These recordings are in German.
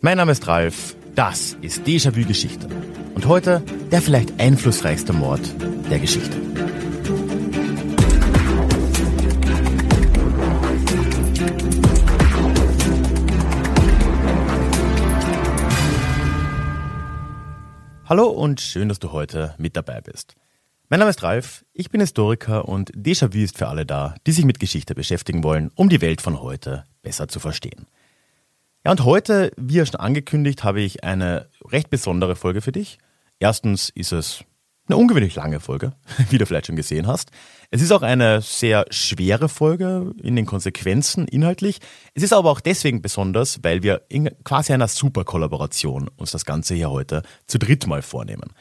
Mein Name ist Ralf, das ist Déjà-vu Geschichte. Und heute der vielleicht einflussreichste Mord der Geschichte. Hallo und schön, dass du heute mit dabei bist. Mein Name ist Ralf, ich bin Historiker und Déjà-vu ist für alle da, die sich mit Geschichte beschäftigen wollen, um die Welt von heute besser zu verstehen. Ja, und heute, wie ja schon angekündigt, habe ich eine recht besondere Folge für dich. Erstens ist es eine ungewöhnlich lange Folge, wie du vielleicht schon gesehen hast. Es ist auch eine sehr schwere Folge in den Konsequenzen inhaltlich. Es ist aber auch deswegen besonders, weil wir in quasi einer Super-Kollaboration uns das Ganze hier heute zu dritt mal vornehmen.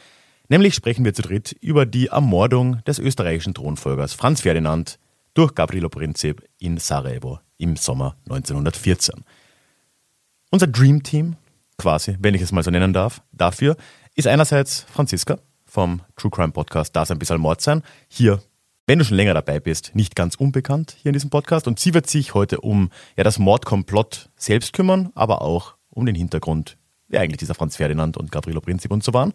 Nämlich sprechen wir zu dritt über die Ermordung des österreichischen Thronfolgers Franz Ferdinand durch Gabrielo Princip in Sarajevo im Sommer 1914. Unser Dream Team, quasi, wenn ich es mal so nennen darf, dafür ist einerseits Franziska vom True Crime Podcast Das ein bisschen Mord sein. Hier, wenn du schon länger dabei bist, nicht ganz unbekannt hier in diesem Podcast. Und sie wird sich heute um ja, das Mordkomplott selbst kümmern, aber auch um den Hintergrund, wer eigentlich dieser Franz Ferdinand und Gabrielo Princip und so waren.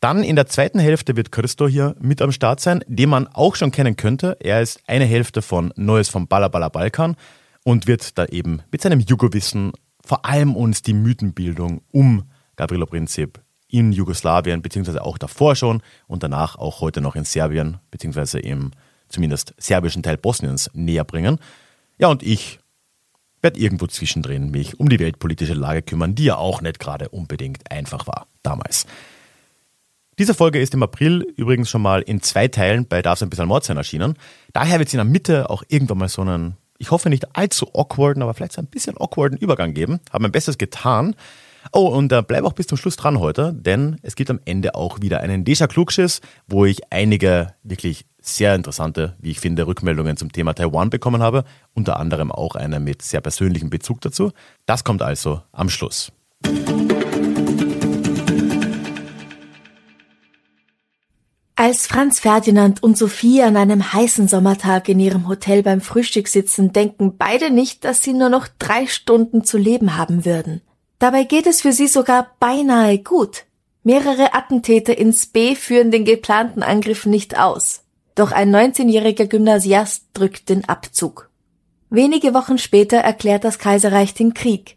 Dann in der zweiten Hälfte wird Christo hier mit am Start sein, den man auch schon kennen könnte. Er ist eine Hälfte von Neues vom Balla Balla Balkan und wird da eben mit seinem Jugowissen vor allem uns die Mythenbildung um Gavrilo Princip in Jugoslawien, beziehungsweise auch davor schon und danach auch heute noch in Serbien, beziehungsweise im zumindest serbischen Teil Bosniens näher bringen. Ja, und ich werde irgendwo zwischendrin mich um die weltpolitische Lage kümmern, die ja auch nicht gerade unbedingt einfach war damals. Diese Folge ist im April übrigens schon mal in zwei Teilen bei Darf's ein bisschen Mord sein erschienen. Daher wird es in der Mitte auch irgendwann mal so einen ich hoffe nicht allzu awkwarden, aber vielleicht so ein bisschen awkwarden Übergang geben. Habe mein Bestes getan. Oh, und äh, bleib auch bis zum Schluss dran heute, denn es gibt am Ende auch wieder einen Deja Klugschiss, wo ich einige wirklich sehr interessante, wie ich finde, Rückmeldungen zum Thema Taiwan bekommen habe. Unter anderem auch eine mit sehr persönlichem Bezug dazu. Das kommt also am Schluss. Als Franz Ferdinand und Sophie an einem heißen Sommertag in ihrem Hotel beim Frühstück sitzen, denken beide nicht, dass sie nur noch drei Stunden zu leben haben würden. Dabei geht es für sie sogar beinahe gut. Mehrere Attentäter ins B führen den geplanten Angriff nicht aus. Doch ein 19-jähriger Gymnasiast drückt den Abzug. Wenige Wochen später erklärt das Kaiserreich den Krieg.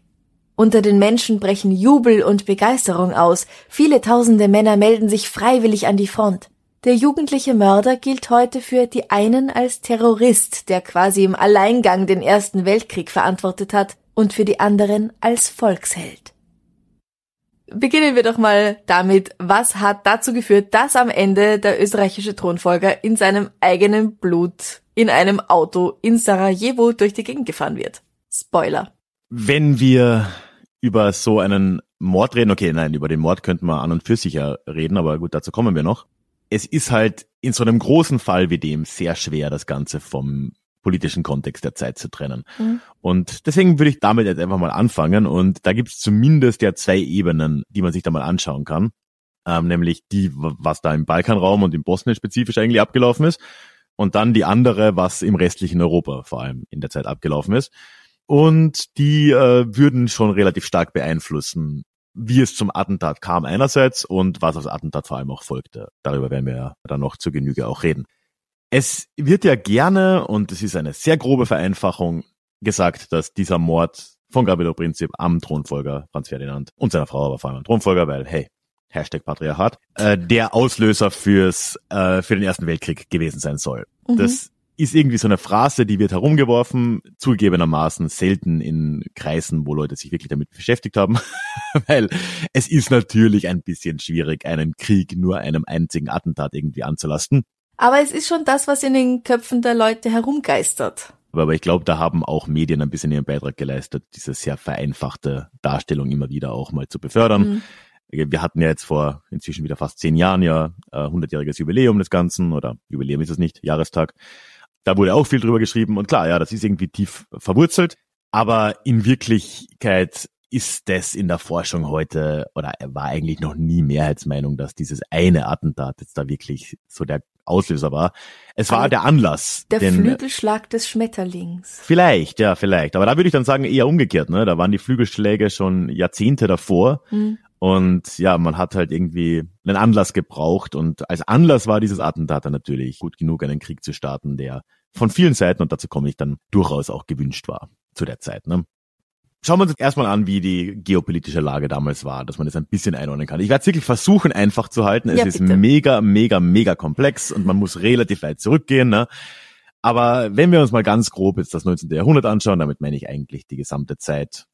Unter den Menschen brechen Jubel und Begeisterung aus. Viele tausende Männer melden sich freiwillig an die Front. Der jugendliche Mörder gilt heute für die einen als Terrorist, der quasi im Alleingang den Ersten Weltkrieg verantwortet hat, und für die anderen als Volksheld. Beginnen wir doch mal damit, was hat dazu geführt, dass am Ende der österreichische Thronfolger in seinem eigenen Blut in einem Auto in Sarajevo durch die Gegend gefahren wird. Spoiler. Wenn wir über so einen Mord reden, okay, nein, über den Mord könnten wir an und für sich ja reden, aber gut, dazu kommen wir noch es ist halt in so einem großen Fall wie dem sehr schwer, das Ganze vom politischen Kontext der Zeit zu trennen. Mhm. Und deswegen würde ich damit jetzt einfach mal anfangen. Und da gibt es zumindest ja zwei Ebenen, die man sich da mal anschauen kann. Ähm, nämlich die, was da im Balkanraum und im Bosnien spezifisch eigentlich abgelaufen ist. Und dann die andere, was im restlichen Europa vor allem in der Zeit abgelaufen ist. Und die äh, würden schon relativ stark beeinflussen, wie es zum Attentat kam einerseits und was das Attentat vor allem auch folgte. Darüber werden wir ja dann noch zur Genüge auch reden. Es wird ja gerne, und es ist eine sehr grobe Vereinfachung, gesagt, dass dieser Mord von Gabriel Prinzip am Thronfolger Franz Ferdinand und seiner Frau, aber vor allem am Thronfolger, weil, hey, Hashtag Patriarchat, äh, der Auslöser fürs, äh, für den Ersten Weltkrieg gewesen sein soll. Mhm. Das ist irgendwie so eine Phrase, die wird herumgeworfen, zugegebenermaßen selten in Kreisen, wo Leute sich wirklich damit beschäftigt haben, weil es ist natürlich ein bisschen schwierig, einen Krieg nur einem einzigen Attentat irgendwie anzulasten. Aber es ist schon das, was in den Köpfen der Leute herumgeistert. Aber ich glaube, da haben auch Medien ein bisschen ihren Beitrag geleistet, diese sehr vereinfachte Darstellung immer wieder auch mal zu befördern. Mhm. Wir hatten ja jetzt vor inzwischen wieder fast zehn Jahren ja äh, 100-jähriges Jubiläum des Ganzen oder Jubiläum ist es nicht, Jahrestag. Da wurde auch viel drüber geschrieben und klar, ja, das ist irgendwie tief verwurzelt. Aber in Wirklichkeit ist das in der Forschung heute oder war eigentlich noch nie Mehrheitsmeinung, dass dieses eine Attentat jetzt da wirklich so der Auslöser war. Es war Aber der Anlass. Der den, Flügelschlag des Schmetterlings. Vielleicht, ja, vielleicht. Aber da würde ich dann sagen, eher umgekehrt. Ne? Da waren die Flügelschläge schon Jahrzehnte davor. Mhm. Und ja, man hat halt irgendwie einen Anlass gebraucht. Und als Anlass war dieses Attentat dann natürlich gut genug, einen Krieg zu starten, der von vielen Seiten, und dazu komme ich dann durchaus auch gewünscht war zu der Zeit. Ne? Schauen wir uns erstmal an, wie die geopolitische Lage damals war, dass man das ein bisschen einordnen kann. Ich werde es wirklich versuchen, einfach zu halten. Es ja, ist mega, mega, mega komplex und man muss relativ weit zurückgehen. Ne? Aber wenn wir uns mal ganz grob jetzt das 19. Jahrhundert anschauen, damit meine ich eigentlich die gesamte Zeit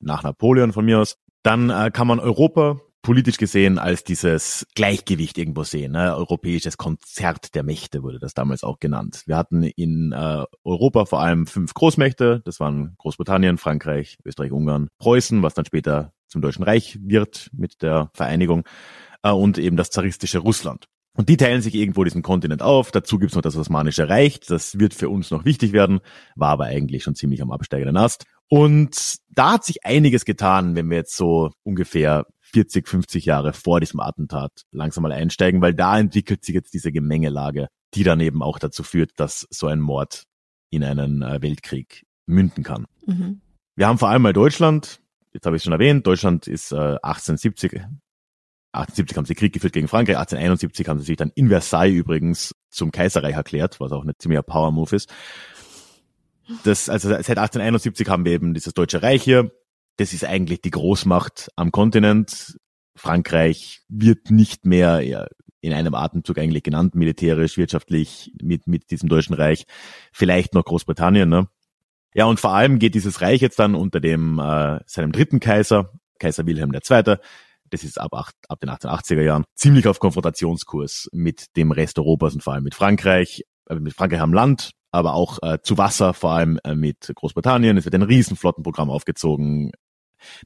nach Napoleon von mir aus, dann äh, kann man Europa politisch gesehen als dieses Gleichgewicht irgendwo sehen. Ne? Europäisches Konzert der Mächte wurde das damals auch genannt. Wir hatten in äh, Europa vor allem fünf Großmächte. Das waren Großbritannien, Frankreich, Österreich, Ungarn, Preußen, was dann später zum Deutschen Reich wird mit der Vereinigung äh, und eben das zaristische Russland. Und die teilen sich irgendwo diesen Kontinent auf. Dazu gibt's noch das Osmanische Reich. Das wird für uns noch wichtig werden, war aber eigentlich schon ziemlich am absteigenden Ast. Und da hat sich einiges getan, wenn wir jetzt so ungefähr 40, 50 Jahre vor diesem Attentat langsam mal einsteigen, weil da entwickelt sich jetzt diese Gemengelage, die dann eben auch dazu führt, dass so ein Mord in einen äh, Weltkrieg münden kann. Mhm. Wir haben vor allem mal Deutschland, jetzt habe ich es schon erwähnt, Deutschland ist äh, 1870, 1870 haben sie Krieg geführt gegen Frankreich, 1871 haben sie sich dann in Versailles übrigens zum Kaiserreich erklärt, was auch eine ziemlicher Power-Move ist. Das, also seit 1871 haben wir eben dieses Deutsche Reich hier, das ist eigentlich die Großmacht am Kontinent. Frankreich wird nicht mehr in einem Atemzug eigentlich genannt, militärisch, wirtschaftlich mit, mit diesem Deutschen Reich. Vielleicht noch Großbritannien, ne? Ja, und vor allem geht dieses Reich jetzt dann unter dem äh, seinem dritten Kaiser, Kaiser Wilhelm II., das ist ab, acht, ab den 1880er Jahren, ziemlich auf Konfrontationskurs mit dem Rest Europas und vor allem mit Frankreich, äh, mit Frankreich am Land, aber auch äh, zu Wasser, vor allem äh, mit Großbritannien. Es wird ein Riesenflottenprogramm aufgezogen.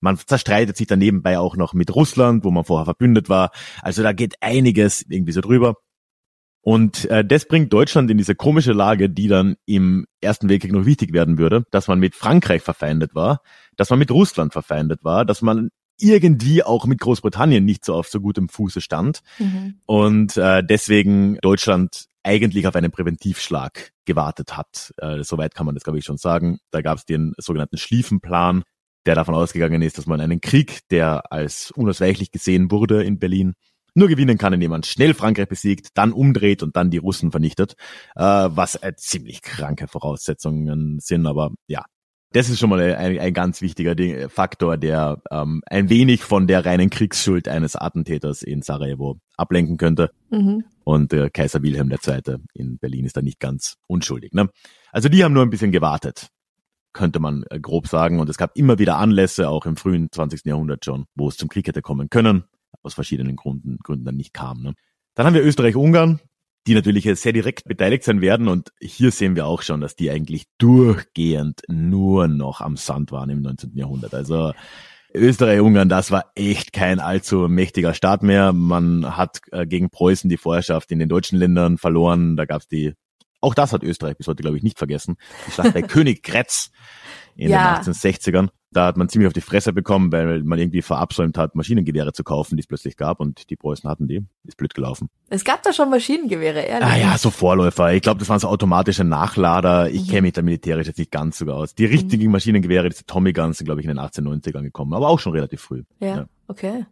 Man zerstreitet sich dann nebenbei auch noch mit Russland, wo man vorher verbündet war. Also da geht einiges irgendwie so drüber. Und äh, das bringt Deutschland in diese komische Lage, die dann im Ersten Weltkrieg noch wichtig werden würde, dass man mit Frankreich verfeindet war, dass man mit Russland verfeindet war, dass man irgendwie auch mit Großbritannien nicht so auf so gutem Fuße stand mhm. und äh, deswegen Deutschland eigentlich auf einen Präventivschlag gewartet hat. Äh, soweit kann man das, glaube ich, schon sagen. Da gab es den sogenannten Schlieffenplan, der davon ausgegangen ist, dass man einen Krieg, der als unausweichlich gesehen wurde in Berlin, nur gewinnen kann, indem man schnell Frankreich besiegt, dann umdreht und dann die Russen vernichtet, äh, was äh, ziemlich kranke Voraussetzungen sind. Aber ja, das ist schon mal ein, ein ganz wichtiger Ding, Faktor, der ähm, ein wenig von der reinen Kriegsschuld eines Attentäters in Sarajevo ablenken könnte. Mhm. Und äh, Kaiser Wilhelm II. in Berlin ist da nicht ganz unschuldig. Ne? Also die haben nur ein bisschen gewartet, könnte man äh, grob sagen. Und es gab immer wieder Anlässe, auch im frühen 20. Jahrhundert schon, wo es zum Krieg hätte kommen können, aus verschiedenen Gründen, Gründen dann nicht kam. Ne? Dann haben wir Österreich-Ungarn, die natürlich sehr direkt beteiligt sein werden. Und hier sehen wir auch schon, dass die eigentlich durchgehend nur noch am Sand waren im 19. Jahrhundert. Also Österreich-Ungarn, das war echt kein allzu mächtiger Staat mehr. Man hat äh, gegen Preußen die Vorherrschaft in den deutschen Ländern verloren. Da gab's die, auch das hat Österreich bis heute, glaube ich, nicht vergessen. Die Schlacht bei Königgrätz in ja. den 1860ern. Da hat man ziemlich auf die Fresse bekommen, weil man irgendwie verabsäumt hat, Maschinengewehre zu kaufen, die es plötzlich gab und die Preußen hatten die. Ist blöd gelaufen. Es gab da schon Maschinengewehre, ehrlich. Ah ja, so Vorläufer. Ich glaube, das waren so automatische Nachlader. Ich mhm. kenne mich da militärisch jetzt nicht ganz sogar aus. Die richtigen mhm. Maschinengewehre, diese Tommy Guns, sind, glaube ich, in den 1890ern gekommen, aber auch schon relativ früh. Ja, ja. okay.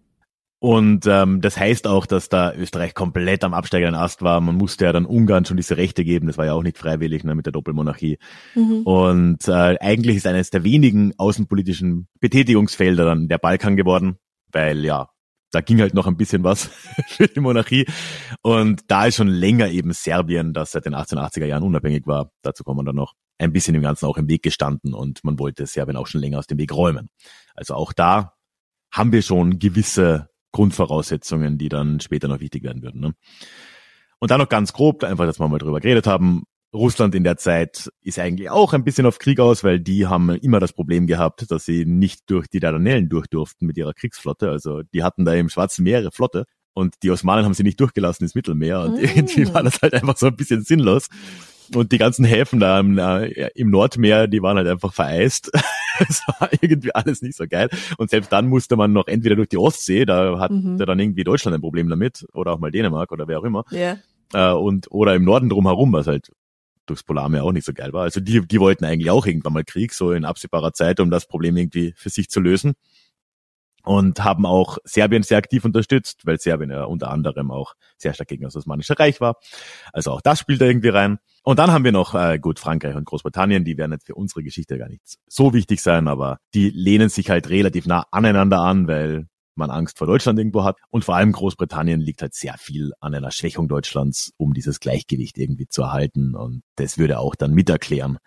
Und ähm, das heißt auch, dass da Österreich komplett am absteigenden Ast war. Man musste ja dann Ungarn schon diese Rechte geben. Das war ja auch nicht freiwillig ne, mit der Doppelmonarchie. Mhm. Und äh, eigentlich ist eines der wenigen außenpolitischen Betätigungsfelder dann der Balkan geworden, weil ja, da ging halt noch ein bisschen was für die Monarchie. Und da ist schon länger eben Serbien, das seit den 1880er Jahren unabhängig war, dazu kommen wir dann noch, ein bisschen im Ganzen auch im Weg gestanden und man wollte Serbien auch schon länger aus dem Weg räumen. Also auch da haben wir schon gewisse Grundvoraussetzungen, die dann später noch wichtig werden würden. Ne? Und dann noch ganz grob, einfach, dass wir mal drüber geredet haben. Russland in der Zeit ist eigentlich auch ein bisschen auf Krieg aus, weil die haben immer das Problem gehabt, dass sie nicht durch die Dardanellen durch durften mit ihrer Kriegsflotte. Also die hatten da im Schwarzen Meer ihre Flotte und die Osmanen haben sie nicht durchgelassen ins Mittelmeer und mm. irgendwie war das halt einfach so ein bisschen sinnlos. Und die ganzen Häfen da im, äh, im Nordmeer, die waren halt einfach vereist. Es war irgendwie alles nicht so geil. Und selbst dann musste man noch entweder durch die Ostsee, da hat mhm. dann irgendwie Deutschland ein Problem damit, oder auch mal Dänemark oder wer auch immer. Yeah. äh, und oder im Norden drumherum, was halt durchs Polarmeer auch nicht so geil war. Also die, die wollten eigentlich auch irgendwann mal Krieg, so in absehbarer Zeit, um das Problem irgendwie für sich zu lösen. Und haben auch Serbien sehr aktiv unterstützt, weil Serbien ja unter anderem auch sehr stark gegen das Osmanische Reich war. Also auch das spielt da irgendwie rein. Und dann haben wir noch, äh, gut, Frankreich und Großbritannien, die werden jetzt für unsere Geschichte gar nicht so wichtig sein, aber die lehnen sich halt relativ nah aneinander an, weil man Angst vor Deutschland irgendwo hat. Und vor allem Großbritannien liegt halt sehr viel an einer Schwächung Deutschlands, um dieses Gleichgewicht irgendwie zu erhalten. Und das würde auch dann mit erklären,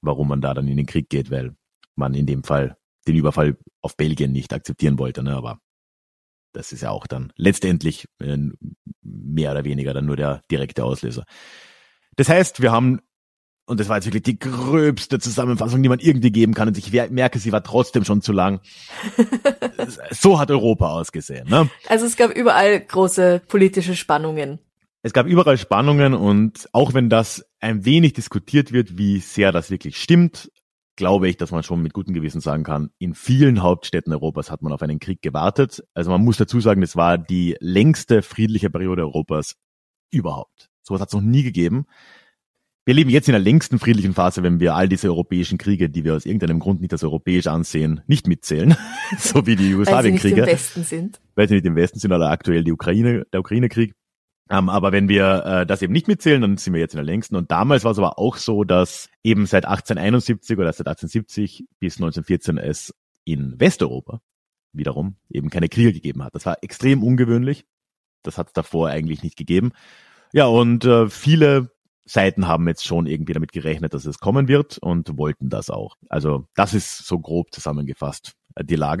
warum man da dann in den Krieg geht, weil man in dem Fall den Überfall auf Belgien nicht akzeptieren wollte. Ne? Aber das ist ja auch dann letztendlich äh, mehr oder weniger dann nur der direkte Auslöser. Das heißt, wir haben und das war jetzt wirklich die gröbste Zusammenfassung, die man irgendwie geben kann. Und ich merke, sie war trotzdem schon zu lang. so hat Europa ausgesehen. Ne? Also es gab überall große politische Spannungen. Es gab überall Spannungen und auch wenn das ein wenig diskutiert wird, wie sehr das wirklich stimmt, glaube ich, dass man schon mit gutem Gewissen sagen kann, in vielen Hauptstädten Europas hat man auf einen Krieg gewartet. Also man muss dazu sagen, es war die längste friedliche Periode Europas überhaupt. Sowas hat es noch nie gegeben wir leben jetzt in der längsten friedlichen Phase, wenn wir all diese europäischen Kriege, die wir aus irgendeinem Grund nicht als europäisch ansehen, nicht mitzählen, so wie die Jugoslawienkriege. Weil sie nicht im Westen sind. Weil sie nicht im Westen sind oder aktuell die Ukraine, der Ukraine-Krieg. Ähm, aber wenn wir äh, das eben nicht mitzählen, dann sind wir jetzt in der längsten. Und damals war es aber auch so, dass eben seit 1871 oder seit 1870 bis 1914 es in Westeuropa wiederum eben keine Kriege gegeben hat. Das war extrem ungewöhnlich. Das hat es davor eigentlich nicht gegeben. Ja, und äh, viele Seiten haben jetzt schon irgendwie damit gerechnet, dass es kommen wird und wollten das auch. Also das ist so grob zusammengefasst äh, die Lage.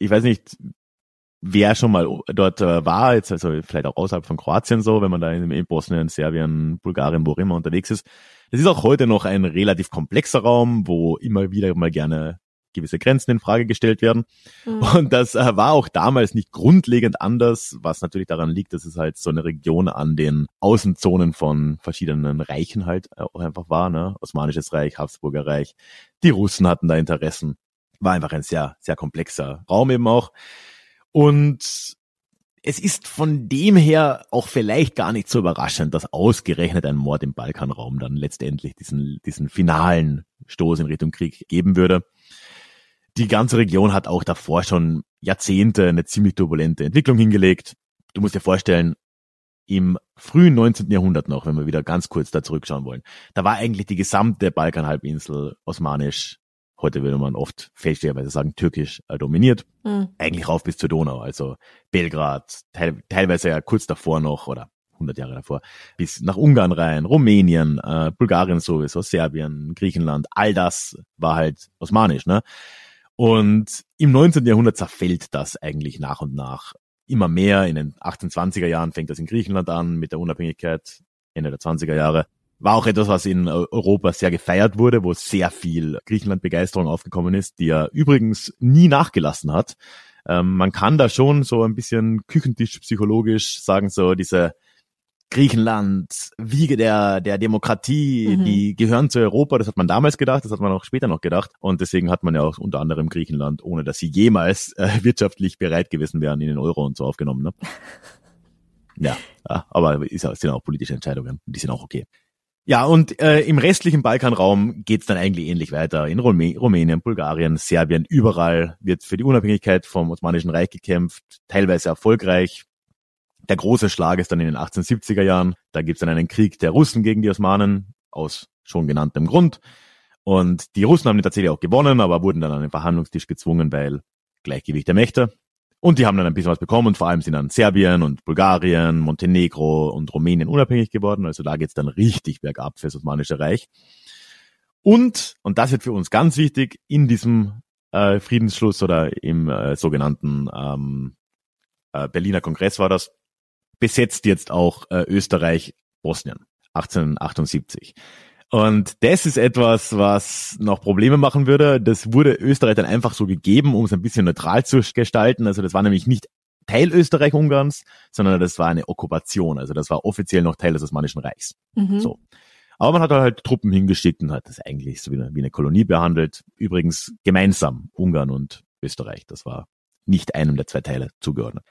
ich weiß nicht, wer schon mal dort äh, war, jetzt also vielleicht auch außerhalb von Kroatien so, wenn man da in, in Bosnien, Serbien, Bulgarien, wo immer unterwegs ist. Das ist auch heute noch ein relativ komplexer Raum, wo immer wieder mal gerne gewisse Grenzen in Frage gestellt werden. Mhm. Und das äh, war auch damals nicht grundlegend anders, was natürlich daran liegt, dass es halt so eine Region an den Außenzonen von verschiedenen Reichen halt auch einfach war, ne? Osmanisches Reich, Habsburger Reich. Die Russen hatten da Interessen war einfach ein sehr, sehr komplexer Raum eben auch. Und es ist von dem her auch vielleicht gar nicht so überraschend, dass ausgerechnet ein Mord im Balkanraum dann letztendlich diesen, diesen finalen Stoß in Richtung Krieg geben würde. Die ganze Region hat auch davor schon Jahrzehnte eine ziemlich turbulente Entwicklung hingelegt. Du musst dir vorstellen, im frühen 19. Jahrhundert noch, wenn wir wieder ganz kurz da zurückschauen wollen, da war eigentlich die gesamte Balkanhalbinsel osmanisch Heute würde man oft fälschlicherweise sagen, türkisch äh, dominiert. Mhm. Eigentlich rauf bis zur Donau. Also Belgrad, teil, teilweise ja kurz davor noch oder 100 Jahre davor, bis nach Ungarn rein, Rumänien, äh, Bulgarien sowieso, Serbien, Griechenland, all das war halt osmanisch, ne? Und im 19. Jahrhundert zerfällt das eigentlich nach und nach immer mehr. In den 1820er Jahren fängt das in Griechenland an mit der Unabhängigkeit, Ende der 20er Jahre war auch etwas, was in Europa sehr gefeiert wurde, wo sehr viel Griechenland-Begeisterung aufgekommen ist, die er übrigens nie nachgelassen hat. Ähm, man kann da schon so ein bisschen Küchentisch psychologisch sagen, so diese Griechenland, Wiege der, der Demokratie, mhm. die gehören zu Europa, das hat man damals gedacht, das hat man auch später noch gedacht. Und deswegen hat man ja auch unter anderem Griechenland, ohne dass sie jemals äh, wirtschaftlich bereit gewesen wären, in den Euro und so aufgenommen. Ne? ja, aber ist, sind auch politische Entscheidungen, die sind auch okay. Ja, und äh, im restlichen Balkanraum geht's dann eigentlich ähnlich weiter. In Rumä Rumänien, Bulgarien, Serbien, überall wird für die Unabhängigkeit vom Osmanischen Reich gekämpft, teilweise erfolgreich. Der große Schlag ist dann in den 1870er Jahren. Da gibt's dann einen Krieg der Russen gegen die Osmanen aus schon genanntem Grund. Und die Russen haben den tatsächlich auch gewonnen, aber wurden dann an den Verhandlungstisch gezwungen, weil Gleichgewicht der Mächte. Und die haben dann ein bisschen was bekommen und vor allem sind dann Serbien und Bulgarien, Montenegro und Rumänien unabhängig geworden. Also da geht's dann richtig bergab fürs Osmanische Reich. Und, und das wird für uns ganz wichtig, in diesem äh, Friedensschluss oder im äh, sogenannten ähm, äh, Berliner Kongress war das, besetzt jetzt auch äh, Österreich Bosnien 1878. Und das ist etwas, was noch Probleme machen würde. Das wurde Österreich dann einfach so gegeben, um es ein bisschen neutral zu gestalten. Also das war nämlich nicht Teil Österreich-Ungarns, sondern das war eine Okkupation. Also das war offiziell noch Teil des Osmanischen Reichs. Mhm. So. Aber man hat halt Truppen hingeschickt und hat das eigentlich so wie eine, wie eine Kolonie behandelt. Übrigens gemeinsam Ungarn und Österreich. Das war nicht einem der zwei Teile zugeordnet.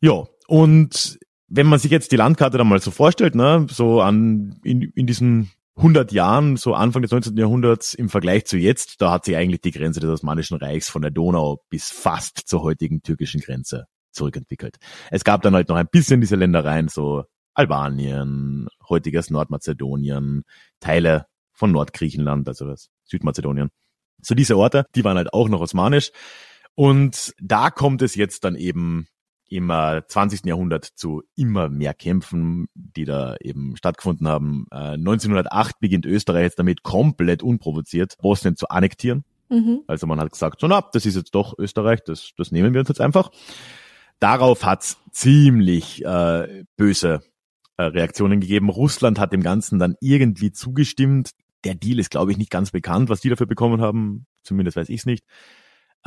Ja, und wenn man sich jetzt die Landkarte dann mal so vorstellt, ne, so an in, in diesen 100 Jahren, so Anfang des 19. Jahrhunderts im Vergleich zu jetzt, da hat sich eigentlich die Grenze des Osmanischen Reichs von der Donau bis fast zur heutigen türkischen Grenze zurückentwickelt. Es gab dann halt noch ein bisschen diese Ländereien, so Albanien, heutiges Nordmazedonien, Teile von Nordgriechenland, also das Südmazedonien. So diese Orte, die waren halt auch noch osmanisch. Und da kommt es jetzt dann eben im 20. Jahrhundert zu immer mehr Kämpfen, die da eben stattgefunden haben. 1908 äh, beginnt Österreich jetzt damit komplett unprovoziert Bosnien zu annektieren. Mhm. Also man hat gesagt, so na, das ist jetzt doch Österreich, das, das nehmen wir uns jetzt einfach. Darauf hat's ziemlich äh, böse äh, Reaktionen gegeben. Russland hat dem Ganzen dann irgendwie zugestimmt. Der Deal ist, glaube ich, nicht ganz bekannt, was die dafür bekommen haben. Zumindest weiß ich es nicht.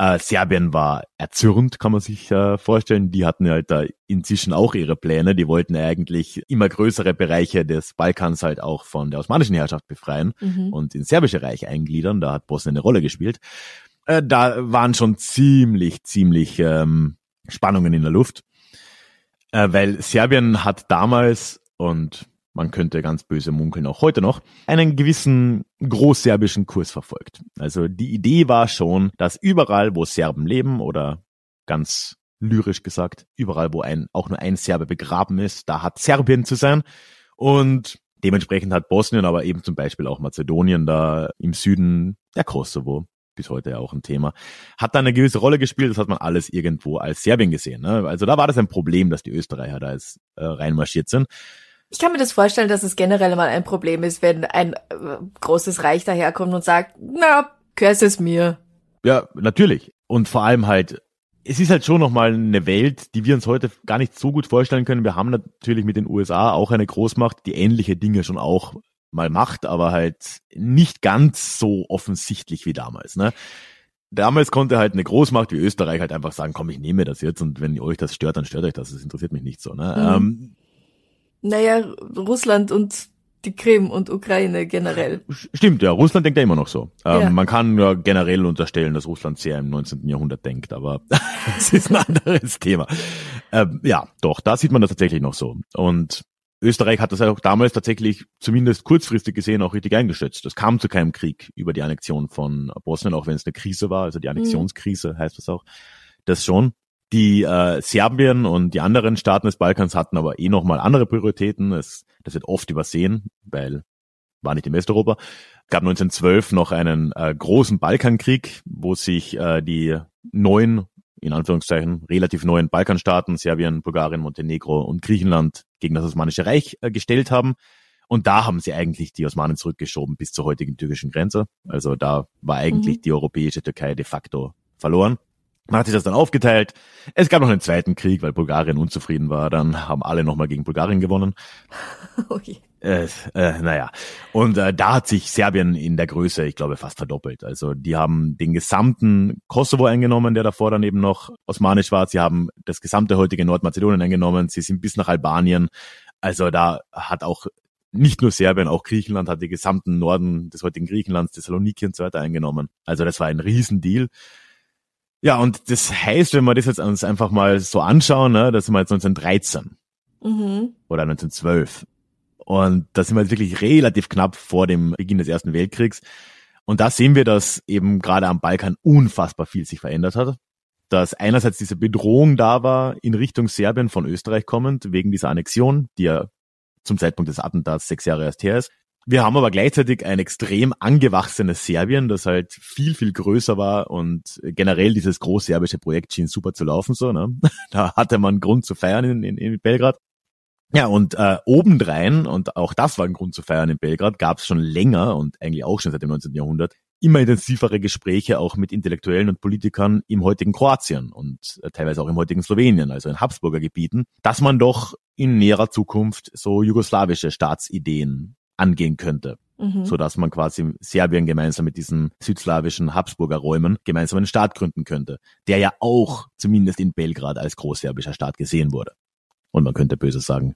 Äh, Serbien war erzürnt, kann man sich äh, vorstellen. Die hatten halt da inzwischen auch ihre Pläne. Die wollten eigentlich immer größere Bereiche des Balkans halt auch von der osmanischen Herrschaft befreien mhm. und ins serbische Reich eingliedern. Da hat Bosnien eine Rolle gespielt. Äh, da waren schon ziemlich, ziemlich ähm, Spannungen in der Luft. Äh, weil Serbien hat damals und man könnte ganz böse munkeln, auch heute noch, einen gewissen großserbischen Kurs verfolgt. Also die Idee war schon, dass überall, wo Serben leben oder ganz lyrisch gesagt, überall, wo ein, auch nur ein Serbe begraben ist, da hat Serbien zu sein. Und dementsprechend hat Bosnien, aber eben zum Beispiel auch Mazedonien da im Süden, der Kosovo, bis heute ja auch ein Thema, hat da eine gewisse Rolle gespielt. Das hat man alles irgendwo als Serbien gesehen. Ne? Also da war das ein Problem, dass die Österreicher da jetzt äh, reinmarschiert sind. Ich kann mir das vorstellen, dass es generell mal ein Problem ist, wenn ein äh, großes Reich daherkommt und sagt, na, gehörst es mir. Ja, natürlich. Und vor allem halt, es ist halt schon nochmal eine Welt, die wir uns heute gar nicht so gut vorstellen können. Wir haben natürlich mit den USA auch eine Großmacht, die ähnliche Dinge schon auch mal macht, aber halt nicht ganz so offensichtlich wie damals. Ne? Damals konnte halt eine Großmacht wie Österreich halt einfach sagen, komm, ich nehme das jetzt und wenn euch das stört, dann stört euch das. Das interessiert mich nicht so. Ne? Mhm. Ähm, naja, Russland und die Krim und Ukraine generell. Stimmt, ja, Russland denkt ja immer noch so. Ähm, ja. Man kann ja generell unterstellen, dass Russland sehr im 19. Jahrhundert denkt, aber das ist ein anderes Thema. Ähm, ja, doch, da sieht man das tatsächlich noch so. Und Österreich hat das auch damals tatsächlich zumindest kurzfristig gesehen auch richtig eingeschätzt. Es kam zu keinem Krieg über die Annexion von Bosnien, auch wenn es eine Krise war, also die. Annexionskrise heißt das auch. Das schon. Die äh, Serbien und die anderen Staaten des Balkans hatten aber eh nochmal andere Prioritäten. Es, das wird oft übersehen, weil war nicht in Westeuropa. Es gab 1912 noch einen äh, großen Balkankrieg, wo sich äh, die neuen, in Anführungszeichen, relativ neuen Balkanstaaten, Serbien, Bulgarien, Montenegro und Griechenland gegen das Osmanische Reich äh, gestellt haben. Und da haben sie eigentlich die Osmanen zurückgeschoben bis zur heutigen türkischen Grenze. Also da war eigentlich mhm. die europäische Türkei de facto verloren. Man hat sich das dann aufgeteilt. Es gab noch einen zweiten Krieg, weil Bulgarien unzufrieden war. Dann haben alle nochmal gegen Bulgarien gewonnen. Okay. Äh, äh, naja. Und äh, da hat sich Serbien in der Größe, ich glaube, fast verdoppelt. Also die haben den gesamten Kosovo eingenommen, der davor dann eben noch osmanisch war. Sie haben das gesamte heutige Nordmazedonien eingenommen. Sie sind bis nach Albanien. Also da hat auch nicht nur Serbien, auch Griechenland hat den gesamten Norden des heutigen Griechenlands, Thessaloniki und so weiter eingenommen. Also das war ein Riesendeal. Ja, und das heißt, wenn wir das jetzt uns einfach mal so anschauen, ne, das sind wir jetzt 1913 mhm. oder 1912. Und da sind wir jetzt wirklich relativ knapp vor dem Beginn des Ersten Weltkriegs. Und da sehen wir, dass eben gerade am Balkan unfassbar viel sich verändert hat. Dass einerseits diese Bedrohung da war in Richtung Serbien von Österreich kommend, wegen dieser Annexion, die ja zum Zeitpunkt des Attentats sechs Jahre erst her ist. Wir haben aber gleichzeitig ein extrem angewachsenes Serbien, das halt viel, viel größer war und generell dieses großserbische Projekt schien super zu laufen, so, ne? Da hatte man Grund zu feiern in, in, in Belgrad. Ja, und äh, obendrein, und auch das war ein Grund zu feiern in Belgrad, gab es schon länger und eigentlich auch schon seit dem 19. Jahrhundert immer intensivere Gespräche auch mit Intellektuellen und Politikern im heutigen Kroatien und äh, teilweise auch im heutigen Slowenien, also in Habsburger Gebieten, dass man doch in näherer Zukunft so jugoslawische Staatsideen angehen könnte. Mhm. so dass man quasi Serbien gemeinsam mit diesen südslawischen Habsburger Räumen gemeinsam einen Staat gründen könnte, der ja auch zumindest in Belgrad als großserbischer Staat gesehen wurde. Und man könnte böse sagen,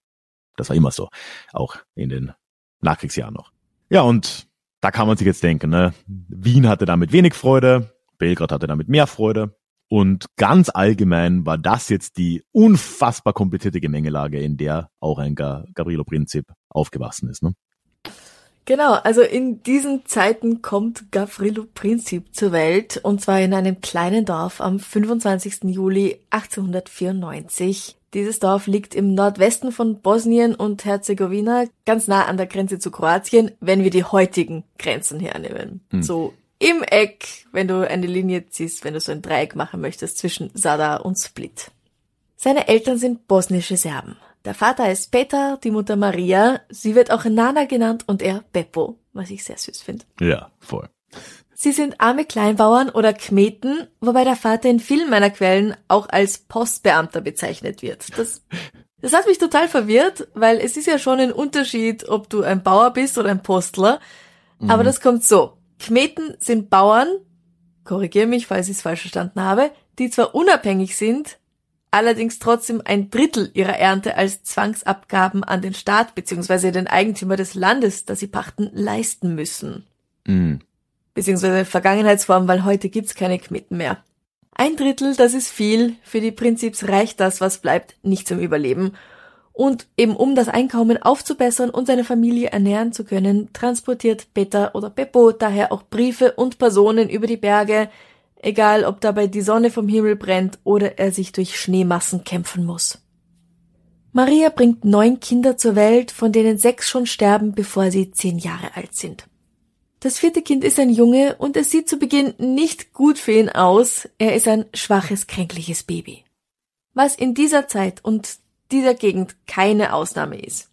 das war immer so, auch in den Nachkriegsjahren noch. Ja, und da kann man sich jetzt denken, ne? Wien hatte damit wenig Freude, Belgrad hatte damit mehr Freude. Und ganz allgemein war das jetzt die unfassbar komplizierte Gemengelage, in der auch ein Gabrielo Prinzip aufgewachsen ist. Ne? Genau, also in diesen Zeiten kommt Gavrilo Princip zur Welt und zwar in einem kleinen Dorf am 25. Juli 1894. Dieses Dorf liegt im Nordwesten von Bosnien und Herzegowina, ganz nah an der Grenze zu Kroatien, wenn wir die heutigen Grenzen hernehmen. Hm. So im Eck, wenn du eine Linie ziehst, wenn du so ein Dreieck machen möchtest zwischen Sada und Split. Seine Eltern sind bosnische Serben. Der Vater ist Peter, die Mutter Maria. Sie wird auch Nana genannt und er Beppo, was ich sehr süß finde. Ja, voll. Sie sind arme Kleinbauern oder Kmeten, wobei der Vater in vielen meiner Quellen auch als Postbeamter bezeichnet wird. Das, das hat mich total verwirrt, weil es ist ja schon ein Unterschied, ob du ein Bauer bist oder ein Postler. Mhm. Aber das kommt so. Kmeten sind Bauern, korrigiere mich, falls ich es falsch verstanden habe, die zwar unabhängig sind, allerdings trotzdem ein Drittel ihrer Ernte als Zwangsabgaben an den Staat bzw. den Eigentümer des Landes, das sie pachten, leisten müssen. Mhm. Beziehungsweise Vergangenheitsform, weil heute gibt's keine Kmitten mehr. Ein Drittel, das ist viel. Für die Prinzips reicht das, was bleibt, nicht zum Überleben. Und eben um das Einkommen aufzubessern und seine Familie ernähren zu können, transportiert Peter oder Beppo daher auch Briefe und Personen über die Berge, egal ob dabei die Sonne vom Himmel brennt oder er sich durch Schneemassen kämpfen muss. Maria bringt neun Kinder zur Welt, von denen sechs schon sterben, bevor sie zehn Jahre alt sind. Das vierte Kind ist ein Junge und es sieht zu Beginn nicht gut für ihn aus. Er ist ein schwaches, kränkliches Baby. Was in dieser Zeit und dieser Gegend keine Ausnahme ist.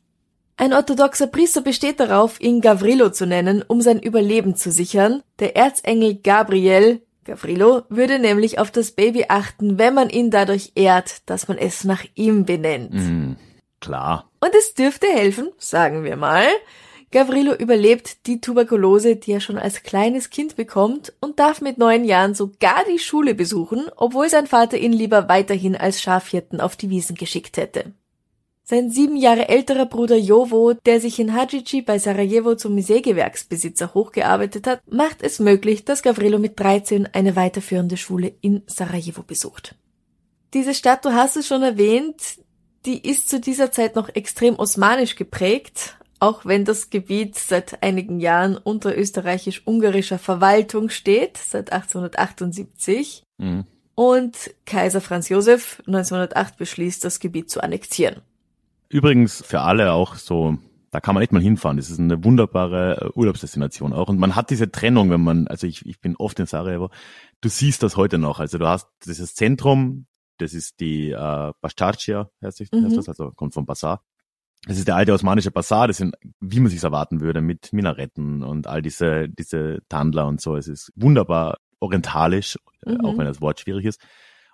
Ein orthodoxer Priester besteht darauf, ihn Gavrilo zu nennen, um sein Überleben zu sichern. Der Erzengel Gabriel Gavrilo würde nämlich auf das Baby achten, wenn man ihn dadurch ehrt, dass man es nach ihm benennt. Mm, klar. Und es dürfte helfen, sagen wir mal. Gavrilo überlebt die Tuberkulose, die er schon als kleines Kind bekommt und darf mit neun Jahren sogar die Schule besuchen, obwohl sein Vater ihn lieber weiterhin als Schafhirten auf die Wiesen geschickt hätte. Sein sieben Jahre älterer Bruder Jovo, der sich in Hadžići bei Sarajevo zum Sägewerksbesitzer hochgearbeitet hat, macht es möglich, dass Gavrilo mit 13 eine weiterführende Schule in Sarajevo besucht. Diese Stadt, du hast es schon erwähnt, die ist zu dieser Zeit noch extrem osmanisch geprägt, auch wenn das Gebiet seit einigen Jahren unter österreichisch-ungarischer Verwaltung steht, seit 1878. Mhm. Und Kaiser Franz Josef 1908 beschließt, das Gebiet zu annektieren. Übrigens für alle auch so, da kann man echt mal hinfahren. Das ist eine wunderbare äh, Urlaubsdestination auch. Und man hat diese Trennung, wenn man, also ich, ich bin oft in Sarajevo, du siehst das heute noch. Also du hast dieses Zentrum, das ist die äh, Bastarcia, heißt, das, mhm. heißt das, also kommt vom Bazar. Das ist der alte osmanische Bazar, das sind, wie man sich erwarten würde, mit Minaretten und all diese, diese Tandler und so. Es ist wunderbar orientalisch, äh, mhm. auch wenn das Wort schwierig ist.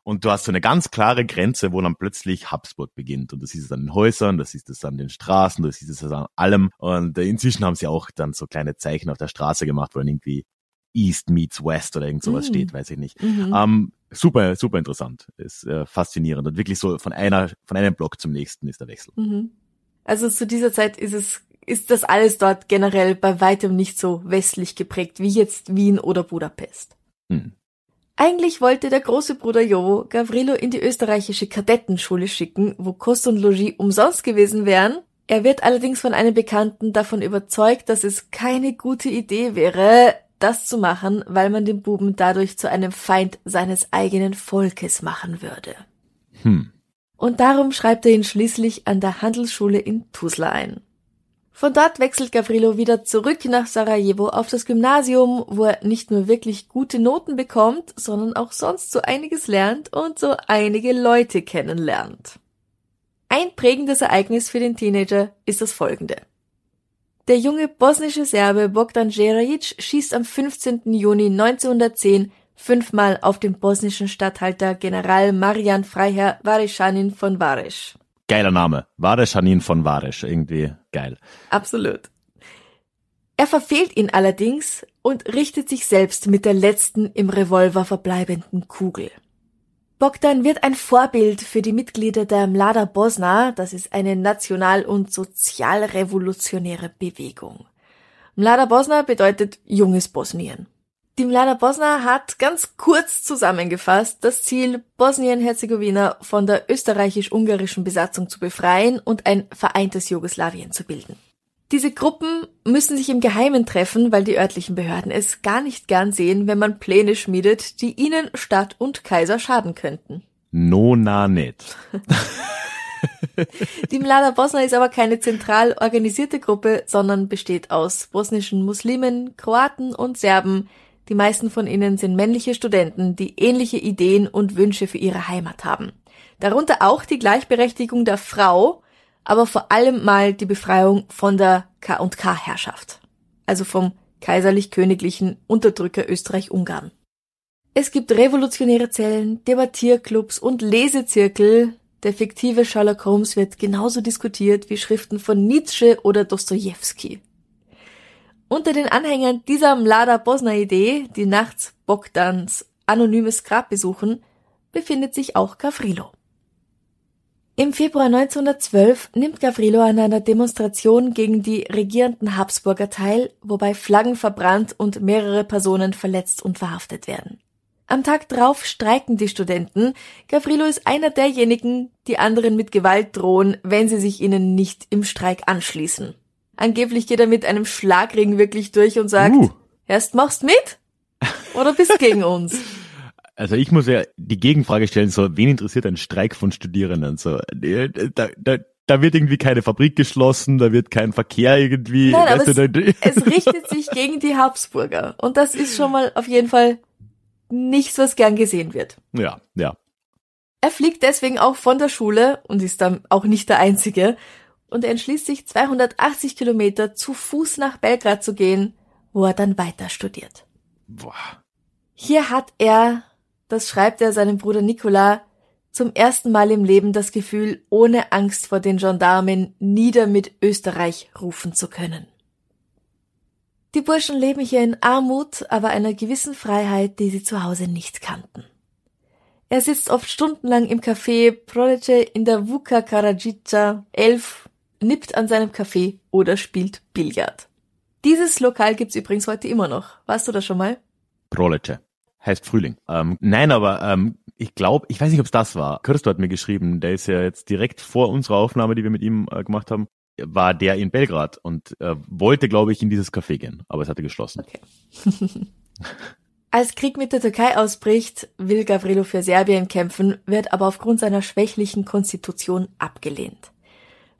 Und du hast so eine ganz klare Grenze, wo dann plötzlich Habsburg beginnt. Und das siehst es an den Häusern, das siehst es an den Straßen, das siehst es an allem. Und äh, inzwischen haben sie auch dann so kleine Zeichen auf der Straße gemacht, wo dann irgendwie East meets West oder irgend sowas mhm. steht, weiß ich nicht. Mhm. Ähm, super, super interessant. Ist äh, faszinierend. Und wirklich so von einer, von einem Block zum nächsten ist der Wechsel. Mhm. Also zu dieser Zeit ist es ist das alles dort generell bei weitem nicht so westlich geprägt wie jetzt Wien oder Budapest. Eigentlich wollte der große Bruder Jovo Gavrilo in die österreichische Kadettenschule schicken, wo Kost und Logis umsonst gewesen wären. Er wird allerdings von einem Bekannten davon überzeugt, dass es keine gute Idee wäre, das zu machen, weil man den Buben dadurch zu einem Feind seines eigenen Volkes machen würde. Hm. Und darum schreibt er ihn schließlich an der Handelsschule in Tuzla ein. Von dort wechselt Gavrilo wieder zurück nach Sarajevo auf das Gymnasium, wo er nicht nur wirklich gute Noten bekommt, sondern auch sonst so einiges lernt und so einige Leute kennenlernt. Ein prägendes Ereignis für den Teenager ist das folgende. Der junge bosnische Serbe Bogdan Jerajic schießt am 15. Juni 1910 fünfmal auf den bosnischen Statthalter General Marian Freiherr Vareschanin von Varesch. Geiler Name. Vareschanin von Varesch. Irgendwie geil. Absolut. Er verfehlt ihn allerdings und richtet sich selbst mit der letzten im Revolver verbleibenden Kugel. Bogdan wird ein Vorbild für die Mitglieder der Mlada Bosna, das ist eine national- und sozialrevolutionäre Bewegung. Mlada Bosna bedeutet junges Bosnien. Die Mlada Bosna hat ganz kurz zusammengefasst das Ziel, Bosnien-Herzegowina von der österreichisch-ungarischen Besatzung zu befreien und ein vereintes Jugoslawien zu bilden. Diese Gruppen müssen sich im Geheimen treffen, weil die örtlichen Behörden es gar nicht gern sehen, wenn man Pläne schmiedet, die ihnen Stadt und Kaiser schaden könnten. No, na, net. Die Mlada Bosna ist aber keine zentral organisierte Gruppe, sondern besteht aus bosnischen Muslimen, Kroaten und Serben. Die meisten von ihnen sind männliche Studenten, die ähnliche Ideen und Wünsche für ihre Heimat haben. Darunter auch die Gleichberechtigung der Frau, aber vor allem mal die Befreiung von der K&K-Herrschaft, also vom kaiserlich-königlichen Unterdrücker Österreich-Ungarn. Es gibt revolutionäre Zellen, Debattierclubs und Lesezirkel. Der fiktive Sherlock Holmes wird genauso diskutiert wie Schriften von Nietzsche oder Dostojewski. Unter den Anhängern dieser Mlada Bosna-Idee, die nachts Bogdans anonymes Grab besuchen, befindet sich auch Gavrilo. Im Februar 1912 nimmt Gavrilo an einer Demonstration gegen die regierenden Habsburger teil, wobei Flaggen verbrannt und mehrere Personen verletzt und verhaftet werden. Am Tag drauf streiken die Studenten. Gavrilo ist einer derjenigen, die anderen mit Gewalt drohen, wenn sie sich ihnen nicht im Streik anschließen. Angeblich geht er mit einem Schlagring wirklich durch und sagt, Uh. erst machst mit oder bist gegen uns. Also ich muss ja die Gegenfrage stellen, so, wen interessiert ein Streik von Studierenden? So, da, da, da wird irgendwie keine Fabrik geschlossen, da wird kein Verkehr irgendwie. Nein, aber da, Es richtet sich gegen die Habsburger. Und das ist schon mal auf jeden Fall nichts, was gern gesehen wird. ja, ja. Er fliegt deswegen auch von der Schule und ist dann auch nicht der Einzige. Und er entschließt sich, 280 Kilometer zu Fuß nach Belgrad zu gehen, wo er dann weiter studiert. Boah. Hier hat er, das schreibt er seinem Bruder Nikola, zum ersten Mal im Leben das Gefühl, ohne Angst vor den Gendarmen nieder mit Österreich rufen zu können. Die Burschen leben hier in Armut, aber einer gewissen Freiheit, die sie zu Hause nicht kannten. Er sitzt oft stundenlang im Café Prolece in der Vuka Karadzica 11, nippt an seinem Kaffee oder spielt Billard. Dieses Lokal gibt's übrigens heute immer noch. Warst du da schon mal? Prolece. Heißt Frühling. Ähm, nein, aber ähm, ich glaube, ich weiß nicht, ob es das war. Christo hat mir geschrieben, der ist ja jetzt direkt vor unserer Aufnahme, die wir mit ihm äh, gemacht haben, war der in Belgrad und äh, wollte, glaube ich, in dieses Café gehen, aber es hatte geschlossen. Okay. Als Krieg mit der Türkei ausbricht, will Gavrilo für Serbien kämpfen, wird aber aufgrund seiner schwächlichen Konstitution abgelehnt.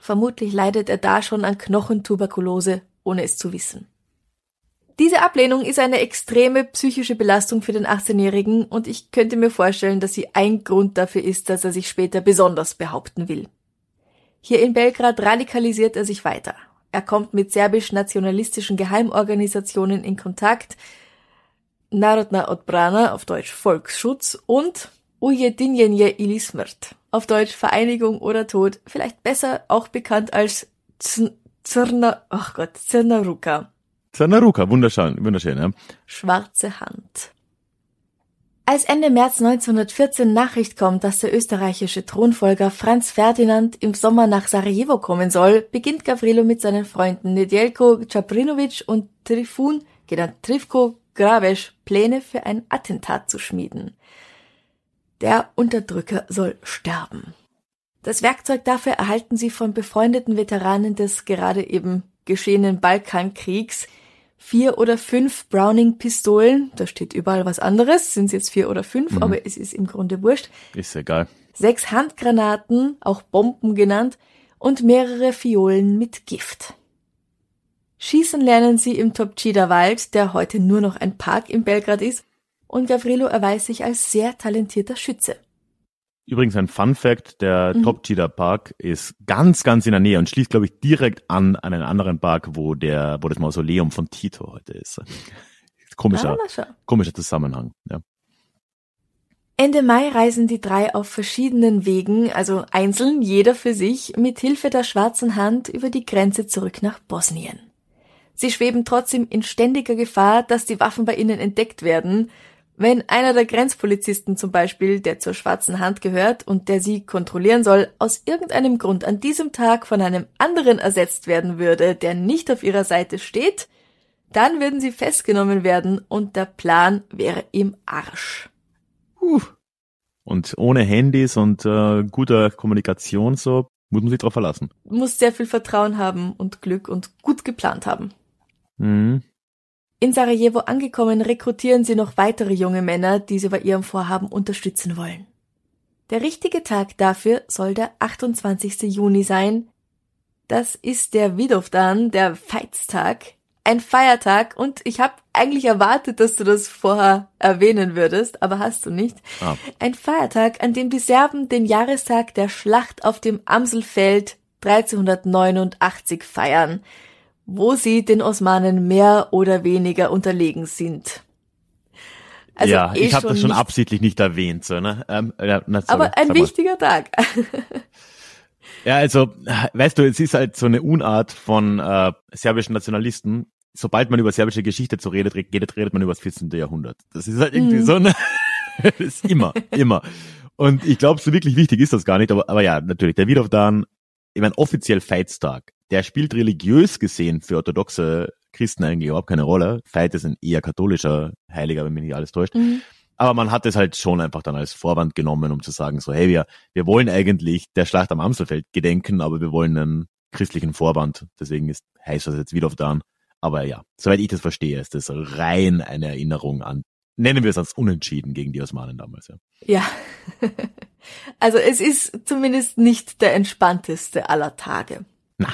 Vermutlich leidet er da schon an Knochentuberkulose, ohne es zu wissen. Diese Ablehnung ist eine extreme psychische Belastung für den 18-Jährigen und ich könnte mir vorstellen, dass sie ein Grund dafür ist, dass er sich später besonders behaupten will. Hier in Belgrad radikalisiert er sich weiter. Er kommt mit serbisch-nationalistischen Geheimorganisationen in Kontakt, Narodna Odbrana, auf Deutsch Volksschutz, und Ujedinjenje ili smrt, auf Deutsch Vereinigung oder Tod, vielleicht besser auch bekannt als Zrna, ach Gott, Zrnaruka. Zanaruka, wunderschön, wunderschön, ja. Schwarze Hand. Als Ende März 1914 Nachricht kommt, dass der österreichische Thronfolger Franz Ferdinand im Sommer nach Sarajevo kommen soll, beginnt Gavrilo mit seinen Freunden Nedelko Čaprinovic und Trifun, genannt Trifko Gravesch, Pläne für ein Attentat zu schmieden. Der Unterdrücker soll sterben. Das Werkzeug dafür erhalten sie von befreundeten Veteranen des gerade eben geschehenen Balkankriegs, vier oder fünf Browning-Pistolen, da steht überall was anderes, sind es jetzt vier oder fünf, Mhm. aber es ist im Grunde wurscht, Ist egal. sechs Handgranaten, auch Bomben genannt, und mehrere Fiolen mit Gift. Schießen lernen sie im Topčida Wald, der heute nur noch ein Park in Belgrad ist, und Gavrilo erweist sich als sehr talentierter Schütze. Übrigens ein Fun Fact, der mhm. Top Cheetah Park ist ganz, ganz in der Nähe und schließt, glaube ich, direkt an, an einen anderen Park, wo der, wo das Mausoleum von Tito heute ist. Komischer, ah, komischer Zusammenhang, ja. Ende Mai reisen die drei auf verschiedenen Wegen, also einzeln, jeder für sich, mit Hilfe der schwarzen Hand über die Grenze zurück nach Bosnien. Sie schweben trotzdem in ständiger Gefahr, dass die Waffen bei ihnen entdeckt werden. Wenn einer der Grenzpolizisten zum Beispiel, der zur schwarzen Hand gehört und der sie kontrollieren soll, aus irgendeinem Grund an diesem Tag von einem anderen ersetzt werden würde, der nicht auf ihrer Seite steht, dann würden sie festgenommen werden und der Plan wäre im Arsch. Uh. Und ohne Handys und äh, guter Kommunikation so muss man sich drauf verlassen. Muss sehr viel Vertrauen haben und Glück und gut geplant haben. Mhm. In Sarajevo angekommen, rekrutieren sie noch weitere junge Männer, die sie bei ihrem Vorhaben unterstützen wollen. Der richtige Tag dafür soll der 28. Juni sein. Das ist der Vidovdan, der Feitstag, ein Feiertag und ich habe eigentlich erwartet, dass du das vorher erwähnen würdest, aber hast du nicht. Ah. Ein Feiertag, an dem die Serben den Jahrestag der Schlacht auf dem Amselfeld 1389 feiern, wo sie den Osmanen mehr oder weniger unterlegen sind. Also ja, eh ich habe das schon nicht, absichtlich nicht erwähnt, so, ne? Ähm, ja, na, sorry, aber ein wichtiger Tag. ja, also, weißt du, es ist halt so eine Unart von äh, serbischen Nationalisten, sobald man über serbische Geschichte zu redet, redet, redet man über das 14. Jahrhundert. Das ist halt irgendwie mhm. so eine, das ist immer, immer. Und ich glaube, so wirklich wichtig ist das gar nicht, aber, aber ja, natürlich, der Vidovdan, ich meine, offiziell Feitstag, der spielt religiös gesehen für orthodoxe Christen eigentlich überhaupt keine Rolle. Veit ist ein eher katholischer Heiliger, wenn mich nicht alles täuscht. Mhm. Aber man hat es halt schon einfach dann als Vorwand genommen, um zu sagen, so, hey, wir, wir wollen eigentlich der Schlacht am Amselfeld gedenken, aber wir wollen einen christlichen Vorwand. Deswegen ist, heißt das jetzt wieder auf Dann. Aber ja, soweit ich das verstehe, ist das rein eine Erinnerung an, nennen wir es als Unentschieden gegen die Osmanen damals, ja. Ja. Also es ist zumindest nicht der entspannteste aller Tage. Na.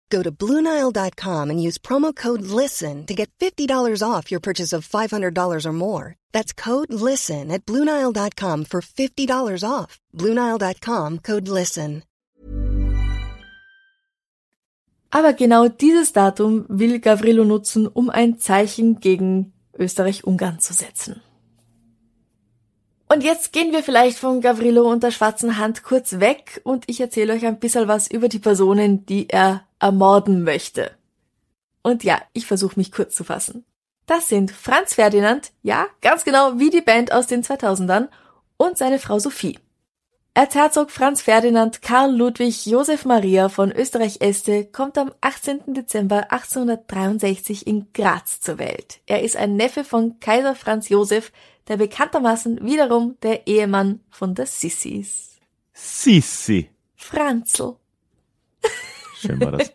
Go to Bluenile.com and use promo code LISTEN to get $50 off your purchase of $500 or more. That's code LISTEN at Bluenile.com for $50 off. Bluenile.com code LISTEN. Aber genau dieses Datum will Gavrilo nutzen, um ein Zeichen gegen Österreich-Ungarn zu setzen. Und jetzt gehen wir vielleicht von Gavrilo und der schwarzen Hand kurz weg und ich erzähle euch ein bisschen was über die Personen, die er ermorden möchte. Und ja, ich versuche mich kurz zu fassen. Das sind Franz Ferdinand, ja, ganz genau wie die Band aus den 2000ern, und seine Frau Sophie. Erzherzog Franz Ferdinand Karl Ludwig Josef Maria von Österreich-Este kommt am 18. Dezember 1863 in Graz zur Welt. Er ist ein Neffe von Kaiser Franz Josef, der bekanntermaßen wiederum der Ehemann von der Sissis. Sissi. Franzl. Schön war das.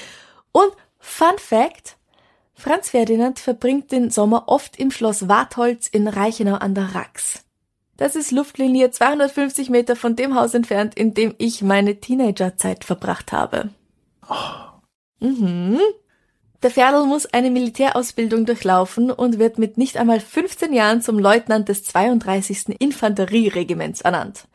Und Fun Fact, Franz Ferdinand verbringt den Sommer oft im Schloss Wartholz in Reichenau an der Rax. Das ist Luftlinie 250 Meter von dem Haus entfernt, in dem ich meine Teenagerzeit verbracht habe. Oh. Mhm. Der Ferdl muss eine Militärausbildung durchlaufen und wird mit nicht einmal 15 Jahren zum Leutnant des 32. Infanterieregiments ernannt.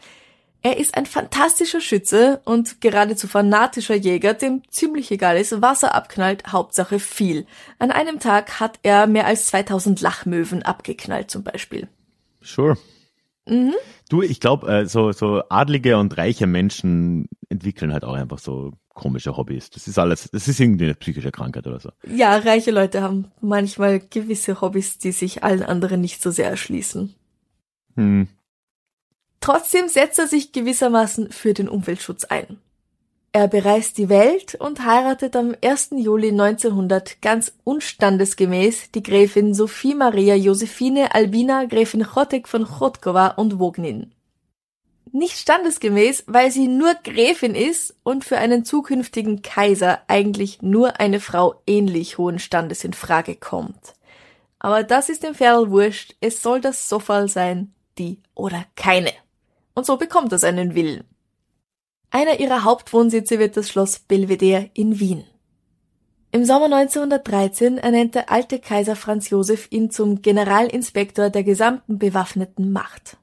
Er ist ein fantastischer Schütze und geradezu fanatischer Jäger, dem ziemlich egal ist, was er abknallt, Hauptsache viel. An einem Tag hat er mehr als 2000 Lachmöwen abgeknallt zum Beispiel. Sure. Mhm. Du, ich glaube, äh, so, so adlige und reiche Menschen entwickeln halt auch einfach so komische Hobbys. Das ist alles, das ist irgendwie eine psychische Krankheit oder so. Ja, reiche Leute haben manchmal gewisse Hobbys, die sich allen anderen nicht so sehr erschließen. Hm. Trotzdem setzt er sich gewissermaßen für den Umweltschutz ein. Er bereist die Welt und heiratet am 1. Juli 1900 ganz unstandesgemäß die Gräfin Sophie Maria Josephine Albina Gräfin Chotek von Chotkova und Wognin. Nicht standesgemäß, weil sie nur Gräfin ist und für einen zukünftigen Kaiser eigentlich nur eine Frau ähnlich hohen Standes in Frage kommt. Aber das ist dem Ferl wurscht, es soll das Sofal sein, die oder keine. Und so bekommt es einen Willen. Einer ihrer Hauptwohnsitze wird das Schloss Belvedere in Wien. Im Sommer 1913 ernannte alte Kaiser Franz Josef ihn zum Generalinspektor der gesamten bewaffneten Macht.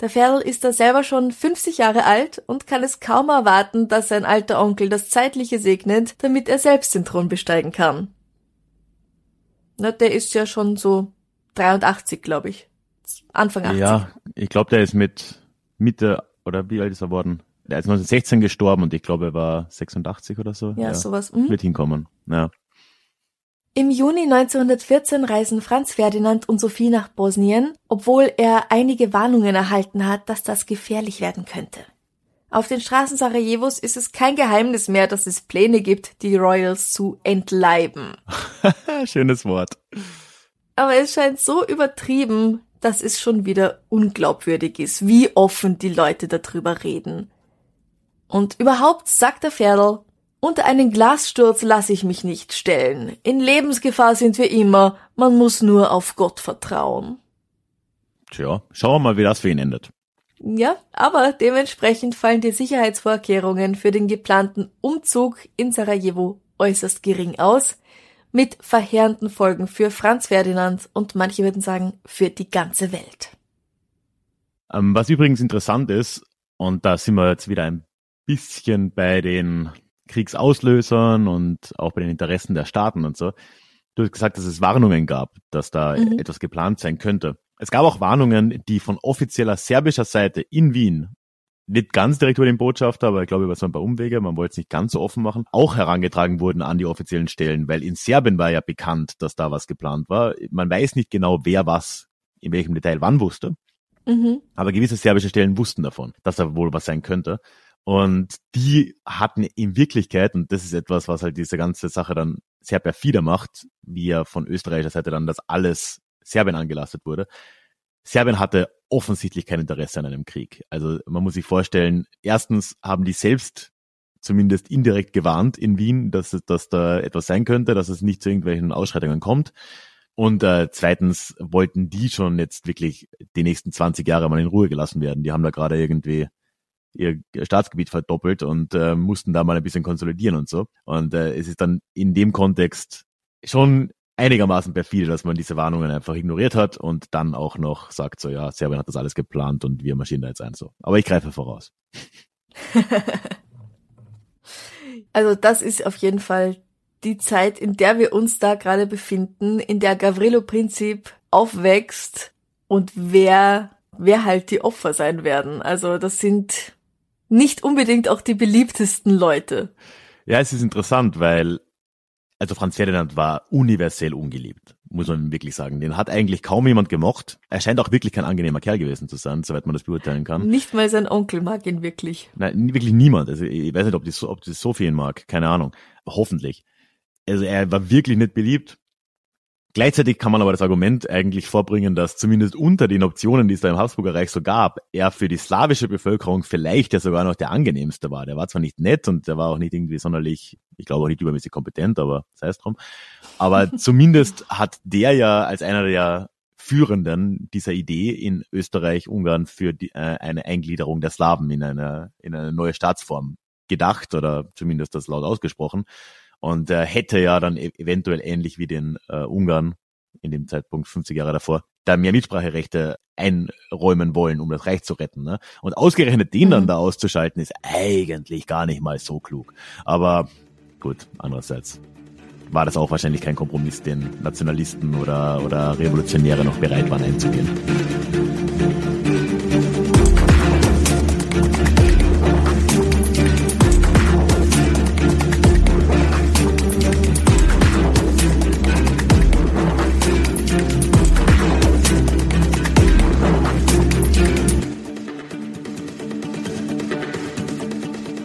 Der Ferl ist da selber schon 50 Jahre alt und kann es kaum erwarten, dass sein alter Onkel das Zeitliche segnet, damit er selbst den Thron besteigen kann. Na, der ist ja schon so 83, glaube ich. Anfang 80. Ja, ich glaube, der ist mit Mitte, oder wie alt ist er worden? Der ist 1916 gestorben und ich glaube, er war 86 oder so. Ja, sowas. Mhm. Wird hinkommen, ja. Im Juni 1914 reisen Franz Ferdinand und Sophie nach Bosnien, obwohl er einige Warnungen erhalten hat, dass das gefährlich werden könnte. Auf den Straßen Sarajevos ist es kein Geheimnis mehr, dass es Pläne gibt, die Royals zu entleiben. Schönes Wort. Aber es scheint so übertrieben, dass es schon wieder unglaubwürdig ist, wie offen die Leute darüber reden. Und überhaupt sagt der Pferdl, unter einen Glassturz lasse ich mich nicht stellen. In Lebensgefahr sind wir immer, man muss nur auf Gott vertrauen. Tja, schauen wir mal, wie das für ihn endet. Ja, aber dementsprechend fallen die Sicherheitsvorkehrungen für den geplanten Umzug in Sarajevo äußerst gering aus, mit verheerenden Folgen für Franz Ferdinand und manche würden sagen für die ganze Welt. Ähm, was übrigens interessant ist, und da sind wir jetzt wieder ein bisschen bei den Kriegsauslösern und auch bei den Interessen der Staaten und so. Du hast gesagt, dass es Warnungen gab, dass da mhm. etwas geplant sein könnte. Es gab auch Warnungen, die von offizieller serbischer Seite in Wien, nicht ganz direkt über den Botschafter, aber ich glaube über so ein paar Umwege, man wollte es nicht ganz so offen machen, auch herangetragen wurden an die offiziellen Stellen, weil in Serbien war ja bekannt, dass da was geplant war. Man weiß nicht genau, wer was in welchem Detail wann wusste. Mhm. Aber gewisse serbische Stellen wussten davon, dass da wohl was sein könnte. Und die hatten in Wirklichkeit, und das ist etwas, was halt diese ganze Sache dann sehr perfider macht, wie ja von österreichischer Seite dann das alles Serbien angelastet wurde. Serbien hatte offensichtlich kein Interesse an einem Krieg. Also man muss sich vorstellen, erstens haben die selbst zumindest indirekt gewarnt in Wien, dass, dass da etwas sein könnte, dass es nicht zu irgendwelchen Ausschreitungen kommt. Und äh, zweitens wollten die schon jetzt wirklich die nächsten 20 Jahre mal in Ruhe gelassen werden. Die haben da gerade irgendwie ihr Staatsgebiet verdoppelt und äh, mussten da mal ein bisschen konsolidieren und so. Und äh, es ist dann in dem Kontext schon einigermaßen perfide, dass man diese Warnungen einfach ignoriert hat und dann auch noch sagt so, ja, Serbien hat das alles geplant und wir marschieren da jetzt ein so. Aber ich greife voraus. also das ist auf jeden Fall die Zeit, in der wir uns da gerade befinden, in der Gavrilo-Prinzip aufwächst und wer, wer halt die Opfer sein werden. Also das sind nicht unbedingt auch die beliebtesten Leute. Ja, es ist interessant, weil also Franz Ferdinand war universell ungeliebt, muss man wirklich sagen. Den hat eigentlich kaum jemand gemocht. Er scheint auch wirklich kein angenehmer Kerl gewesen zu sein, soweit man das beurteilen kann. Nicht mal sein Onkel mag ihn wirklich. Nein, wirklich niemand. Also ich weiß nicht, ob die, ob die Sophie ihn mag, keine Ahnung. Hoffentlich. Also er war wirklich nicht beliebt. Gleichzeitig kann man aber das Argument eigentlich vorbringen, dass zumindest unter den Optionen, die es da im Habsburger Reich so gab, er für die slawische Bevölkerung vielleicht ja sogar noch der angenehmste war. Der war zwar nicht nett und der war auch nicht irgendwie sonderlich, ich glaube auch nicht übermäßig kompetent, aber sei es drum. Aber zumindest hat der ja als einer der Führenden dieser Idee in Österreich, Ungarn für die, äh, eine Eingliederung der Slawen in eine, in eine neue Staatsform gedacht oder zumindest das laut ausgesprochen und äh, hätte ja dann e eventuell ähnlich wie den äh, Ungarn in dem Zeitpunkt 50 Jahre davor da mehr Mitspracherechte einräumen wollen, um das Reich zu retten. Ne? Und ausgerechnet den mhm. dann da auszuschalten, ist eigentlich gar nicht mal so klug. Aber gut, andererseits war das auch wahrscheinlich kein Kompromiss, den Nationalisten oder, oder Revolutionäre noch bereit waren einzugehen.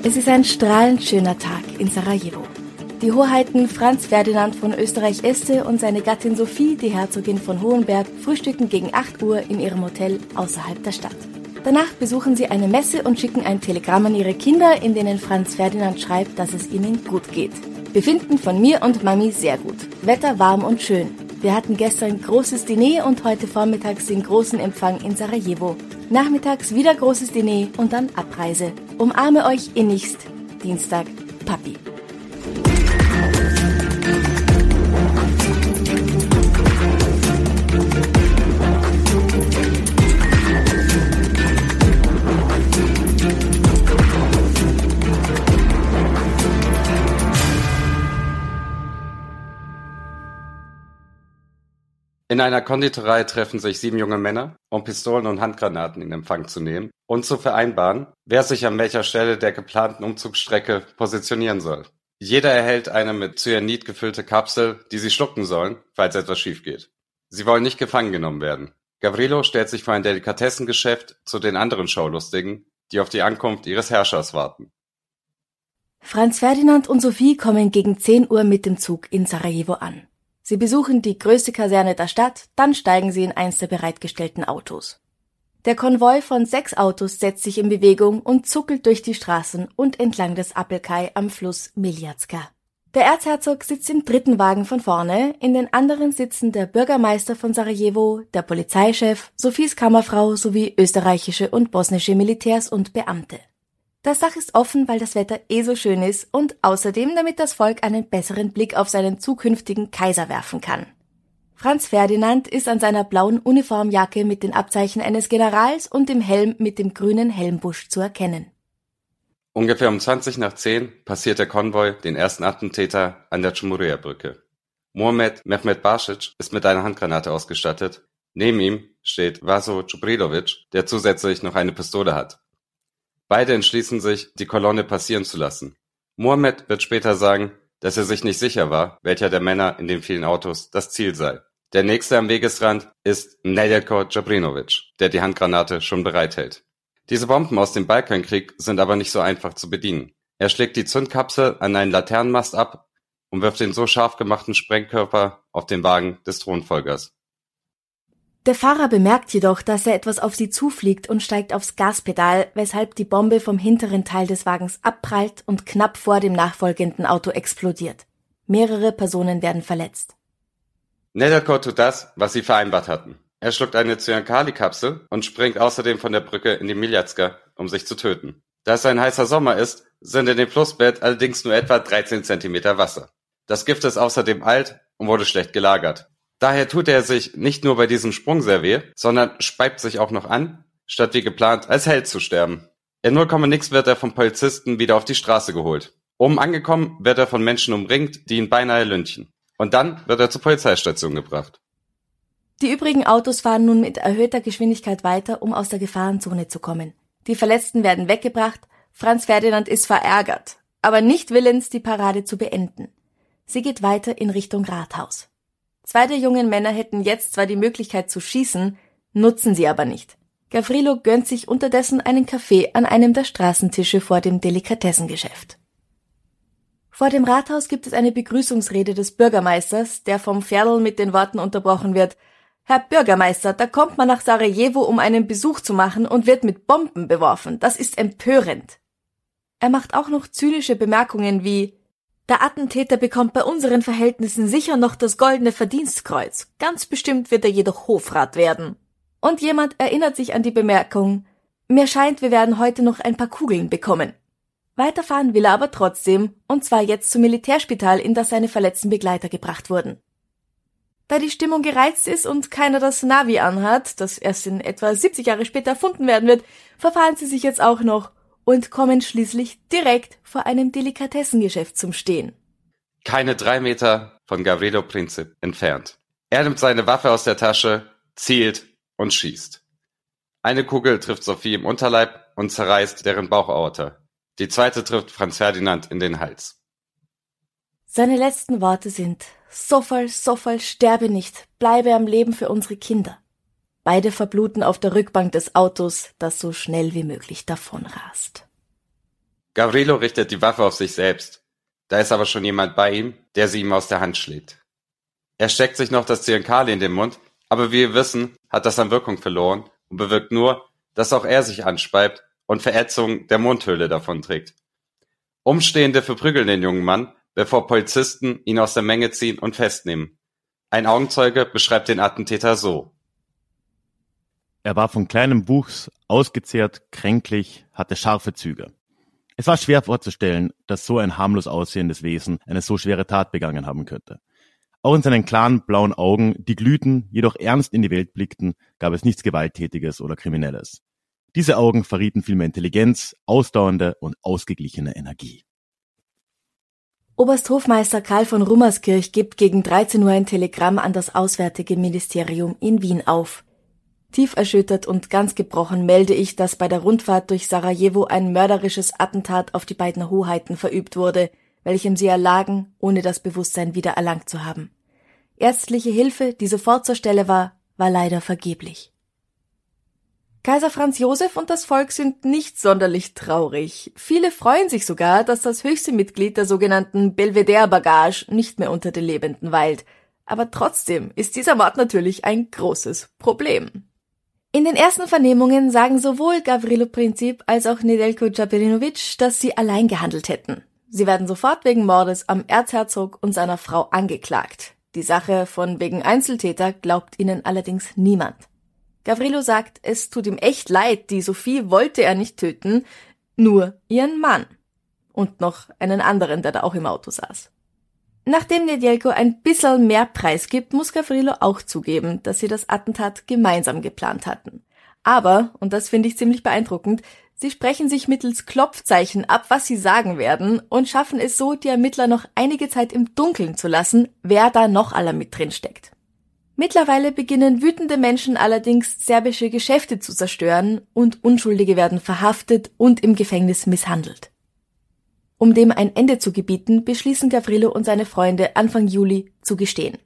Es ist ein strahlend schöner Tag in Sarajevo. Die Hoheiten Franz Ferdinand von Österreich-Este und seine Gattin Sophie, die Herzogin von Hohenberg, frühstücken gegen 8 Uhr in ihrem Hotel außerhalb der Stadt. Danach besuchen sie eine Messe und schicken ein Telegramm an ihre Kinder, in denen Franz Ferdinand schreibt, dass es ihnen gut geht. Befinden von mir und Mami sehr gut. Wetter warm und schön. Wir hatten gestern großes Diner und heute vormittags den großen Empfang in Sarajevo. Nachmittags wieder großes Diner und dann Abreise. Umarme euch innigst. Dienstag, Papi. In einer Konditorei treffen sich sieben junge Männer, um Pistolen und Handgranaten in Empfang zu nehmen und zu vereinbaren, wer sich an welcher Stelle der geplanten Umzugsstrecke positionieren soll. Jeder erhält eine mit Cyanid gefüllte Kapsel, die sie schlucken sollen, falls etwas schief geht. Sie wollen nicht gefangen genommen werden. Gavrilo stellt sich vor ein Delikatessengeschäft zu den anderen Schaulustigen, die auf die Ankunft ihres Herrschers warten. Franz Ferdinand und Sophie kommen gegen 10 Uhr mit dem Zug in Sarajevo an. Sie besuchen die größte Kaserne der Stadt, dann steigen sie in eins der bereitgestellten Autos. Der Konvoi von sechs Autos setzt sich in Bewegung und zuckelt durch die Straßen und entlang des Appelkai am Fluss Miljatska. Der Erzherzog sitzt im dritten Wagen von vorne, in den anderen sitzen der Bürgermeister von Sarajevo, der Polizeichef, Sophies Kammerfrau sowie österreichische und bosnische Militärs und Beamte. Das Dach ist offen, weil das Wetter eh so schön ist und außerdem, damit das Volk einen besseren Blick auf seinen zukünftigen Kaiser werfen kann. Franz Ferdinand ist an seiner blauen Uniformjacke mit den Abzeichen eines Generals und dem Helm mit dem grünen Helmbusch zu erkennen. Ungefähr um 20 nach 10 passiert der Konvoi den ersten Attentäter an der Chumuria-Brücke. Mohamed Mehmet Basic ist mit einer Handgranate ausgestattet. Neben ihm steht Vaso Čubrilović, der zusätzlich noch eine Pistole hat. Beide entschließen sich, die Kolonne passieren zu lassen. Mohammed wird später sagen, dass er sich nicht sicher war, welcher der Männer in den vielen Autos das Ziel sei. Der nächste am Wegesrand ist Nedeljko Jabrinovic, der die Handgranate schon bereithält. Diese Bomben aus dem Balkankrieg sind aber nicht so einfach zu bedienen. Er schlägt die Zündkapsel an einen Laternenmast ab und wirft den so scharf gemachten Sprengkörper auf den Wagen des Thronfolgers. Der Fahrer bemerkt jedoch, dass er etwas auf sie zufliegt und steigt aufs Gaspedal, weshalb die Bombe vom hinteren Teil des Wagens abprallt und knapp vor dem nachfolgenden Auto explodiert. Mehrere Personen werden verletzt. Nedelko tut das, was sie vereinbart hatten. Er schluckt eine Cyankali-Kapsel und springt außerdem von der Brücke in die Miljatska, um sich zu töten. Da es ein heißer Sommer ist, sind in dem Flussbett allerdings nur etwa 13 Zentimeter Wasser. Das Gift ist außerdem alt und wurde schlecht gelagert. Daher tut er sich nicht nur bei diesem Sprung sehr weh, sondern speibt sich auch noch an, statt wie geplant als Held zu sterben. In 0, nix wird er vom Polizisten wieder auf die Straße geholt. Oben angekommen wird er von Menschen umringt, die ihn beinahe lynchen. Und dann wird er zur Polizeistation gebracht. Die übrigen Autos fahren nun mit erhöhter Geschwindigkeit weiter, um aus der Gefahrenzone zu kommen. Die Verletzten werden weggebracht, Franz Ferdinand ist verärgert, aber nicht willens, die Parade zu beenden. Sie geht weiter in Richtung Rathaus. Zwei der jungen Männer hätten jetzt zwar die Möglichkeit zu schießen, nutzen sie aber nicht. Gavrilo gönnt sich unterdessen einen Kaffee an einem der Straßentische vor dem Delikatessengeschäft. Vor dem Rathaus gibt es eine Begrüßungsrede des Bürgermeisters, der vom Pferdl mit den Worten unterbrochen wird Herr Bürgermeister, da kommt man nach Sarajevo, um einen Besuch zu machen und wird mit Bomben beworfen. Das ist empörend. Er macht auch noch zynische Bemerkungen wie der Attentäter bekommt bei unseren Verhältnissen sicher noch das goldene Verdienstkreuz. Ganz bestimmt wird er jedoch Hofrat werden. Und jemand erinnert sich an die Bemerkung, mir scheint, wir werden heute noch ein paar Kugeln bekommen. Weiterfahren will er aber trotzdem, und zwar jetzt zum Militärspital, in das seine verletzten Begleiter gebracht wurden. Da die Stimmung gereizt ist und keiner das Navi anhat, das erst in etwa 70 Jahre später erfunden werden wird, verfahren sie sich jetzt auch noch und kommen schließlich direkt vor einem Delikatessengeschäft zum Stehen. Keine drei Meter von Gavrilo Princip entfernt. Er nimmt seine Waffe aus der Tasche, zielt und schießt. Eine Kugel trifft Sophie im Unterleib und zerreißt deren Bauchaorta. Die zweite trifft Franz Ferdinand in den Hals. Seine letzten Worte sind Sofal, Sofal, sterbe nicht, bleibe am Leben für unsere Kinder. Beide verbluten auf der Rückbank des Autos, das so schnell wie möglich davonrast. Gavrilo richtet die Waffe auf sich selbst. Da ist aber schon jemand bei ihm, der sie ihm aus der Hand schlägt. Er steckt sich noch das Zyankali in den Mund, aber wie wir wissen, hat das an Wirkung verloren und bewirkt nur, dass auch er sich anspeibt und Verätzung der Mundhöhle davonträgt. Umstehende verprügeln den jungen Mann, bevor Polizisten ihn aus der Menge ziehen und festnehmen. Ein Augenzeuge beschreibt den Attentäter so. Er war von kleinem Wuchs, ausgezehrt, kränklich, hatte scharfe Züge. Es war schwer vorzustellen, dass so ein harmlos aussehendes Wesen eine so schwere Tat begangen haben könnte. Auch in seinen klaren blauen Augen, die glühten, jedoch ernst in die Welt blickten, gab es nichts Gewalttätiges oder Kriminelles. Diese Augen verrieten vielmehr Intelligenz, ausdauernde und ausgeglichene Energie. Obersthofmeister Karl von Rummerskirch gibt gegen 13 Uhr ein Telegramm an das Auswärtige Ministerium in Wien auf. Tief erschüttert und ganz gebrochen melde ich, dass bei der Rundfahrt durch Sarajevo ein mörderisches Attentat auf die beiden Hoheiten verübt wurde, welchem sie erlagen, ohne das Bewusstsein wieder erlangt zu haben. Ärztliche Hilfe, die sofort zur Stelle war, war leider vergeblich. Kaiser Franz Josef und das Volk sind nicht sonderlich traurig. Viele freuen sich sogar, dass das höchste Mitglied der sogenannten Belvedere-Bagage nicht mehr unter den Lebenden weilt. Aber trotzdem ist dieser Mord natürlich ein großes Problem. In den ersten Vernehmungen sagen sowohl Gavrilo Princip als auch Nedelko Djabirinovic, dass sie allein gehandelt hätten. Sie werden sofort wegen Mordes am Erzherzog und seiner Frau angeklagt. Die Sache von wegen Einzeltäter glaubt ihnen allerdings niemand. Gavrilo sagt, es tut ihm echt leid, die Sophie wollte er nicht töten, nur ihren Mann. Und noch einen anderen, der da auch im Auto saß. Nachdem Nedjelko ein bisschen mehr Preis gibt, muss Gavrilo auch zugeben, dass sie das Attentat gemeinsam geplant hatten. Aber, und das finde ich ziemlich beeindruckend, sie sprechen sich mittels Klopfzeichen ab, was sie sagen werden und schaffen es so, die Ermittler noch einige Zeit im Dunkeln zu lassen, wer da noch aller mit drin steckt. Mittlerweile beginnen wütende Menschen allerdings serbische Geschäfte zu zerstören und Unschuldige werden verhaftet und im Gefängnis misshandelt. Um dem ein Ende zu gebieten, beschließen Gavrilo und seine Freunde Anfang Juli zu gestehen.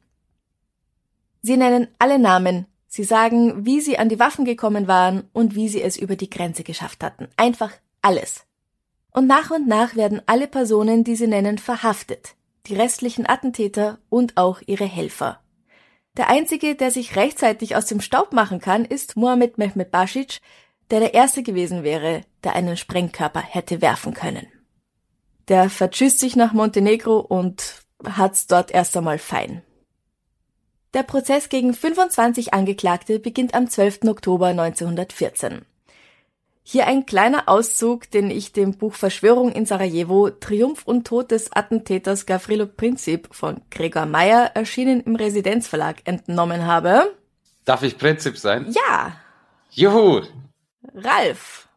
Sie nennen alle Namen, sie sagen, wie sie an die Waffen gekommen waren und wie sie es über die Grenze geschafft hatten. Einfach alles. Und nach und nach werden alle Personen, die sie nennen, verhaftet. Die restlichen Attentäter und auch ihre Helfer. Der einzige, der sich rechtzeitig aus dem Staub machen kann, ist Mohamed Mehmet Basic, der der erste gewesen wäre, der einen Sprengkörper hätte werfen können. Der vertschüsst sich nach Montenegro und hat's dort erst einmal fein. Der Prozess gegen 25 Angeklagte beginnt am 12. Oktober 1914. Hier ein kleiner Auszug, den ich dem Buch Verschwörung in Sarajevo, Triumph und Tod des Attentäters Gavrilo Princip von Gregor Meyer, erschienen im Residenzverlag, entnommen habe. Darf ich Prinzip sein? Ja. Juhu! Ralf.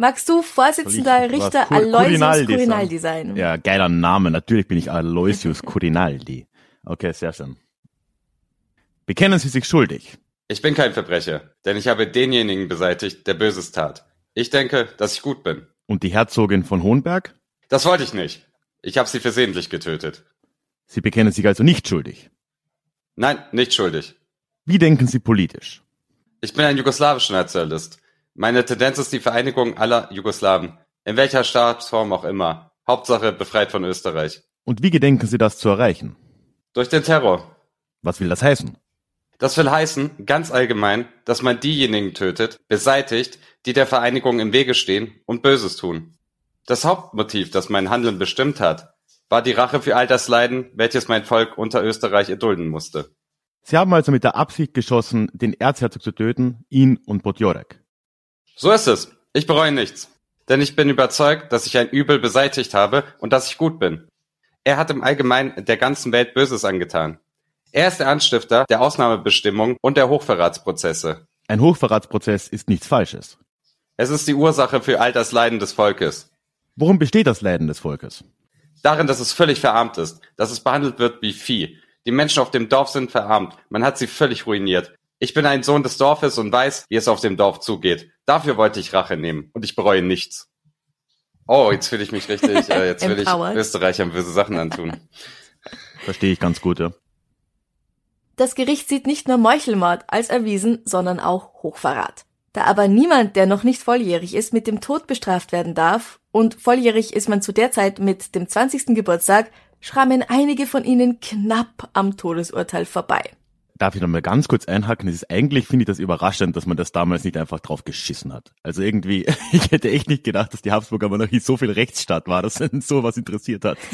Magst du Vorsitzender Ich- Richter? Cur- Aloysius Curinaldi sein? Ja, geiler Name. Natürlich bin ich Aloysius Curinaldi. Okay, sehr schön. Bekennen Sie sich schuldig. Ich bin kein Verbrecher, denn ich habe denjenigen beseitigt, der Böses tat. Ich denke, dass ich gut bin. Und die Herzogin von Hohenberg? Das wollte ich nicht. Ich habe sie versehentlich getötet. Sie bekennen sich also nicht schuldig. Nein, nicht schuldig. Wie denken Sie politisch? Ich bin ein jugoslawischer Nationalist. Meine Tendenz ist die Vereinigung aller Jugoslawen, in welcher Staatsform auch immer. Hauptsache befreit von Österreich. Und wie gedenken Sie das zu erreichen? Durch den Terror. Was will das heißen? Das will heißen, ganz allgemein, dass man diejenigen tötet, beseitigt, die der Vereinigung im Wege stehen und Böses tun. Das Hauptmotiv, das mein Handeln bestimmt hat, war die Rache für all das Leiden, welches mein Volk unter Österreich erdulden musste. Sie haben also mit der Absicht geschossen, den Erzherzog zu töten, ihn und Podjorek. So ist es. Ich bereue nichts. Denn ich bin überzeugt, dass ich ein Übel beseitigt habe und dass ich gut bin. Er hat im Allgemeinen der ganzen Welt Böses angetan. Er ist der Anstifter der Ausnahmebestimmung und der Hochverratsprozesse. Ein Hochverratsprozess ist nichts Falsches. Es ist die Ursache für all das Leiden des Volkes. Worum besteht das Leiden des Volkes? Darin, dass es völlig verarmt ist, dass es behandelt wird wie Vieh. Die Menschen auf dem Dorf sind verarmt. Man hat sie völlig ruiniert. Ich bin ein Sohn des Dorfes und weiß, wie es auf dem Dorf zugeht. Dafür wollte ich Rache nehmen und ich bereue nichts. Oh, jetzt fühle ich mich richtig, äh, jetzt will ich. Österreichern böse Sachen antun. Verstehe ich ganz gut, ja. Das Gericht sieht nicht nur Meuchelmord als erwiesen, sondern auch Hochverrat. Da aber niemand, der noch nicht volljährig ist, mit dem Tod bestraft werden darf, und volljährig ist man zu der Zeit mit dem 20. Geburtstag, schrammen einige von ihnen knapp am Todesurteil vorbei. Darf ich noch mal ganz kurz einhaken? Es ist eigentlich, finde ich das überraschend, dass man das damals nicht einfach drauf geschissen hat. Also irgendwie, ich hätte echt nicht gedacht, dass die Habsburger Monarchie so viel Rechtsstaat war, dass einen sowas interessiert hat.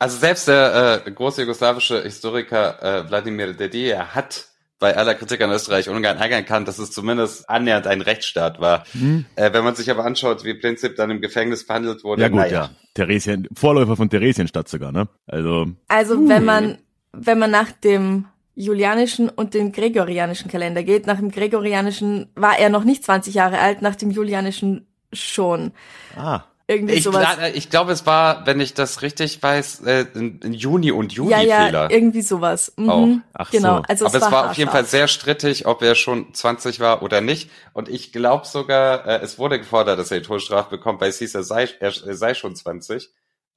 Also selbst der äh, große jugoslawische Historiker äh, Wladimir Dedier hat bei aller Kritik an Österreich Ungarn anerkannt, dass es zumindest annähernd ein Rechtsstaat war. Mhm. Äh, wenn man sich aber anschaut, wie Prinzip dann im Gefängnis behandelt wurde. Ja gut, naja. ja. Theresien, Vorläufer von Theresienstadt sogar, ne? Also. Also uh. wenn man, wenn man nach dem julianischen und dem gregorianischen Kalender geht, nach dem gregorianischen war er noch nicht 20 Jahre alt, nach dem julianischen schon. Ah. Irgendwie ich, sowas. ich glaube, es war, wenn ich das richtig weiß, äh, ein Juni und Juli ja, ja, Fehler. irgendwie sowas. Mhm. Oh. Ach genau. so. Also Aber es es war, war auf jeden Fall sehr strittig, ob er schon 20 war oder nicht. Und ich glaube sogar, äh, es wurde gefordert, dass er die Todesstrafe bekommt, weil es hieß, er sei, er, er sei schon 20.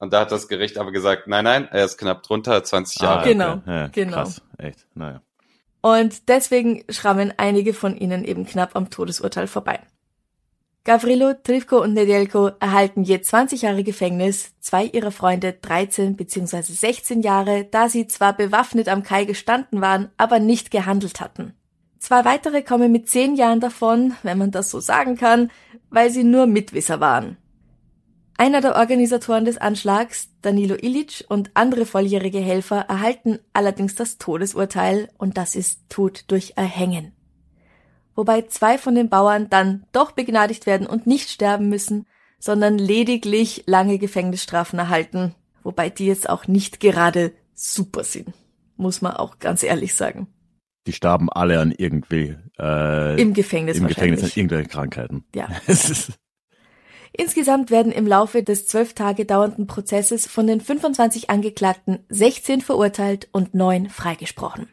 Und da hat das Gericht aber gesagt, nein, nein, er ist knapp drunter, 20 Jahre. Ah, Genau, okay. Ja, genau. Krass, echt, naja. Und deswegen schrammen einige von ihnen eben knapp am Todesurteil vorbei. Gavrilo, Trivko und Nedelko erhalten je 20 Jahre Gefängnis, zwei ihrer Freunde 13 bzw. 16 Jahre, da sie zwar bewaffnet am Kai gestanden waren, aber nicht gehandelt hatten. Zwei weitere kommen mit 10 Jahren davon, wenn man das so sagen kann, weil sie nur Mitwisser waren. Einer der Organisatoren des Anschlags, Danilo Ilic und andere volljährige Helfer erhalten allerdings das Todesurteil und das ist Tod durch Erhängen wobei zwei von den Bauern dann doch begnadigt werden und nicht sterben müssen, sondern lediglich lange Gefängnisstrafen erhalten, wobei die jetzt auch nicht gerade super sind, muss man auch ganz ehrlich sagen. Die starben alle an irgendwie äh, Im Gefängnis im. Gefängnis an irgendwelchen Krankheiten. Ja. Insgesamt werden im Laufe des zwölf Tage dauernden Prozesses von den 25 Angeklagten 16 verurteilt und 9 freigesprochen.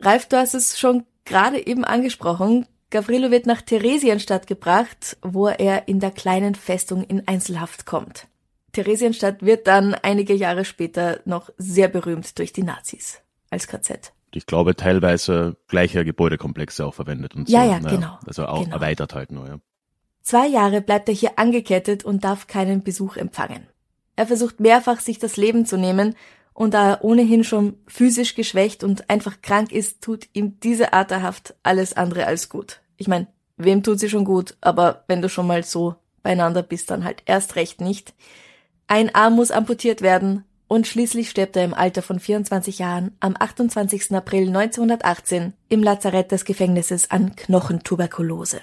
Ralf, du hast es schon gerade eben angesprochen. Gavrilo wird nach Theresienstadt gebracht, wo er in der kleinen Festung in Einzelhaft kommt. Theresienstadt wird dann einige Jahre später noch sehr berühmt durch die Nazis als KZ. ich glaube, teilweise gleiche Gebäudekomplexe auch verwendet und so. Ja, ja, ne? genau, Also auch genau. erweitert halt nur, ja. Zwei Jahre bleibt er hier angekettet und darf keinen Besuch empfangen. Er versucht mehrfach, sich das Leben zu nehmen, und da er ohnehin schon physisch geschwächt und einfach krank ist, tut ihm diese Art der Haft alles andere als gut. Ich meine, wem tut sie schon gut, aber wenn du schon mal so beieinander bist, dann halt erst recht nicht. Ein Arm muss amputiert werden und schließlich stirbt er im Alter von 24 Jahren am 28. April 1918 im Lazarett des Gefängnisses an Knochentuberkulose.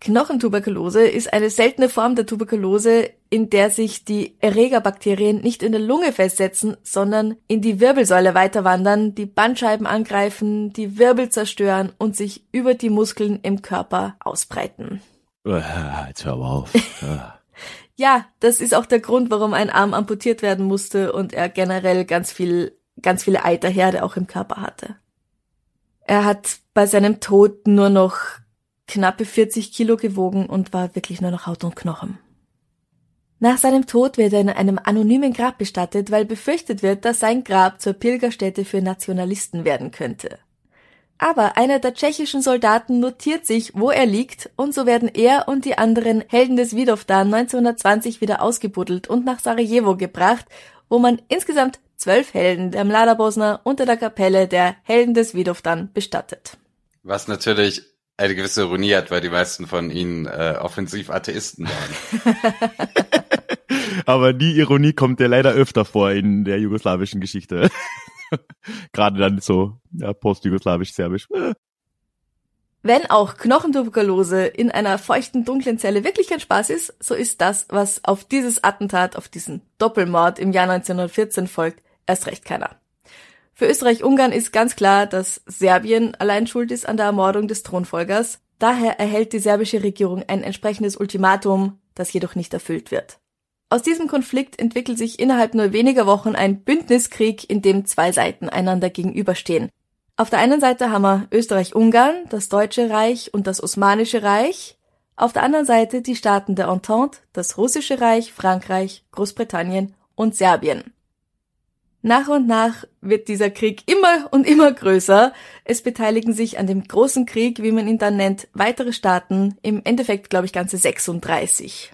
Knochentuberkulose ist eine seltene Form der Tuberkulose, in der sich die Erregerbakterien nicht in der Lunge festsetzen, sondern in die Wirbelsäule weiterwandern, die Bandscheiben angreifen, die Wirbel zerstören und sich über die Muskeln im Körper ausbreiten. Jetzt hör aber auf. Ja, das ist auch der Grund, warum ein Arm amputiert werden musste und er generell ganz viel, ganz viele Eiterherde auch im Körper hatte. Er hat bei seinem Tod nur noch knappe 40 Kilo gewogen und war wirklich nur noch Haut und Knochen. Nach seinem Tod wird er in einem anonymen Grab bestattet, weil befürchtet wird, dass sein Grab zur Pilgerstätte für Nationalisten werden könnte. Aber einer der tschechischen Soldaten notiert sich, wo er liegt, und so werden er und die anderen Helden des Vidovdan 1920 wieder ausgebuddelt und nach Sarajevo gebracht, wo man insgesamt zwölf Helden der Mlada Bosna unter der Kapelle der Helden des Vidovdan bestattet. Was natürlich eine gewisse Ironie hat, weil die meisten von ihnen äh, offensiv Atheisten waren. Aber die Ironie kommt ja leider öfter vor in der jugoslawischen Geschichte. Gerade dann so ja, post-jugoslawisch-serbisch. Wenn auch Knochentuberkulose in einer feuchten, dunklen Zelle wirklich kein Spaß ist, so ist das, was auf dieses Attentat, auf diesen Doppelmord im Jahr 1914 folgt, erst recht keiner. Für Österreich-Ungarn ist ganz klar, dass Serbien allein schuld ist an der Ermordung des Thronfolgers. Daher erhält die serbische Regierung ein entsprechendes Ultimatum, das jedoch nicht erfüllt wird. Aus diesem Konflikt entwickelt sich innerhalb nur weniger Wochen ein Bündniskrieg, in dem zwei Seiten einander gegenüberstehen. Auf der einen Seite haben wir Österreich-Ungarn, das Deutsche Reich und das Osmanische Reich. Auf der anderen Seite die Staaten der Entente, das Russische Reich, Frankreich, Großbritannien und Serbien. Nach und nach wird dieser Krieg immer und immer größer. Es beteiligen sich an dem großen Krieg, wie man ihn dann nennt, weitere Staaten, im Endeffekt glaube ich ganze 36.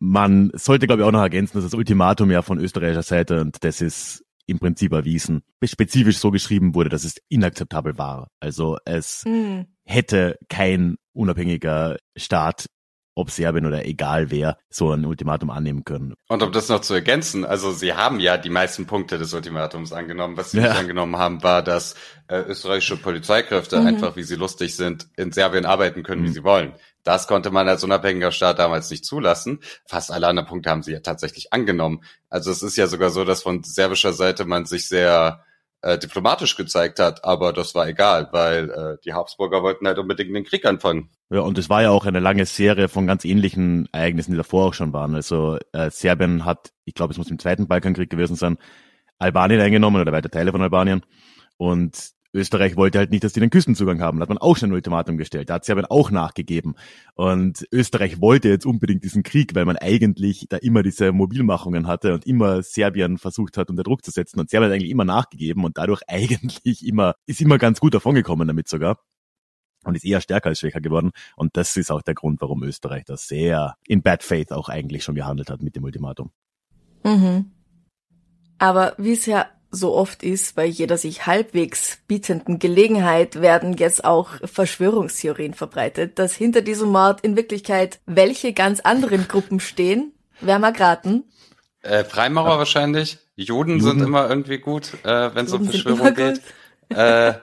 Man sollte, glaube ich, auch noch ergänzen, dass das Ultimatum ja von österreichischer Seite, und das ist im Prinzip erwiesen, spezifisch so geschrieben wurde, dass es inakzeptabel war. Also es Hm. hätte kein unabhängiger Staat ob Serbien oder egal wer so ein Ultimatum annehmen können. Und um das noch zu ergänzen, also sie haben ja die meisten Punkte des Ultimatums angenommen. Was sie Ja. nicht angenommen haben, war, dass äh, österreichische Polizeikräfte einfach, wie sie lustig sind, in Serbien arbeiten können, wie sie wollen. Das konnte man als unabhängiger Staat damals nicht zulassen. Fast alle anderen Punkte haben sie ja tatsächlich angenommen. Also es ist ja sogar so, dass von serbischer Seite man sich sehr äh, diplomatisch gezeigt hat, aber das war egal, weil äh, die Habsburger wollten halt unbedingt den Krieg anfangen. Ja, und es war ja auch eine lange Serie von ganz ähnlichen Ereignissen, die davor auch schon waren. Also äh, Serbien hat, ich glaube, es muss im Zweiten Balkankrieg gewesen sein, Albanien eingenommen oder weite Teile von Albanien. Und Österreich wollte halt nicht, dass die den Küstenzugang haben. Da hat man auch schon ein Ultimatum gestellt. Da hat Serbien auch nachgegeben. Und Österreich wollte jetzt unbedingt diesen Krieg, weil man eigentlich da immer diese Mobilmachungen hatte und immer Serbien versucht hat, unter Druck zu setzen. Und Serbien hat eigentlich immer nachgegeben und dadurch eigentlich immer, ist immer ganz gut davongekommen damit sogar. Und ist eher stärker als schwächer geworden. Und das ist auch der Grund, warum Österreich da sehr in bad faith auch eigentlich schon gehandelt hat mit dem Ultimatum. Mhm. Aber wie es ja so oft ist, bei jeder sich halbwegs bietenden Gelegenheit werden jetzt auch Verschwörungstheorien verbreitet, dass hinter diesem Mord in Wirklichkeit welche ganz anderen Gruppen stehen. Wer mag raten? Äh, Freimaurer wahrscheinlich. Juden, sind Juden. immer irgendwie gut, äh, wenn es um sind Verschwörung geht. Äh,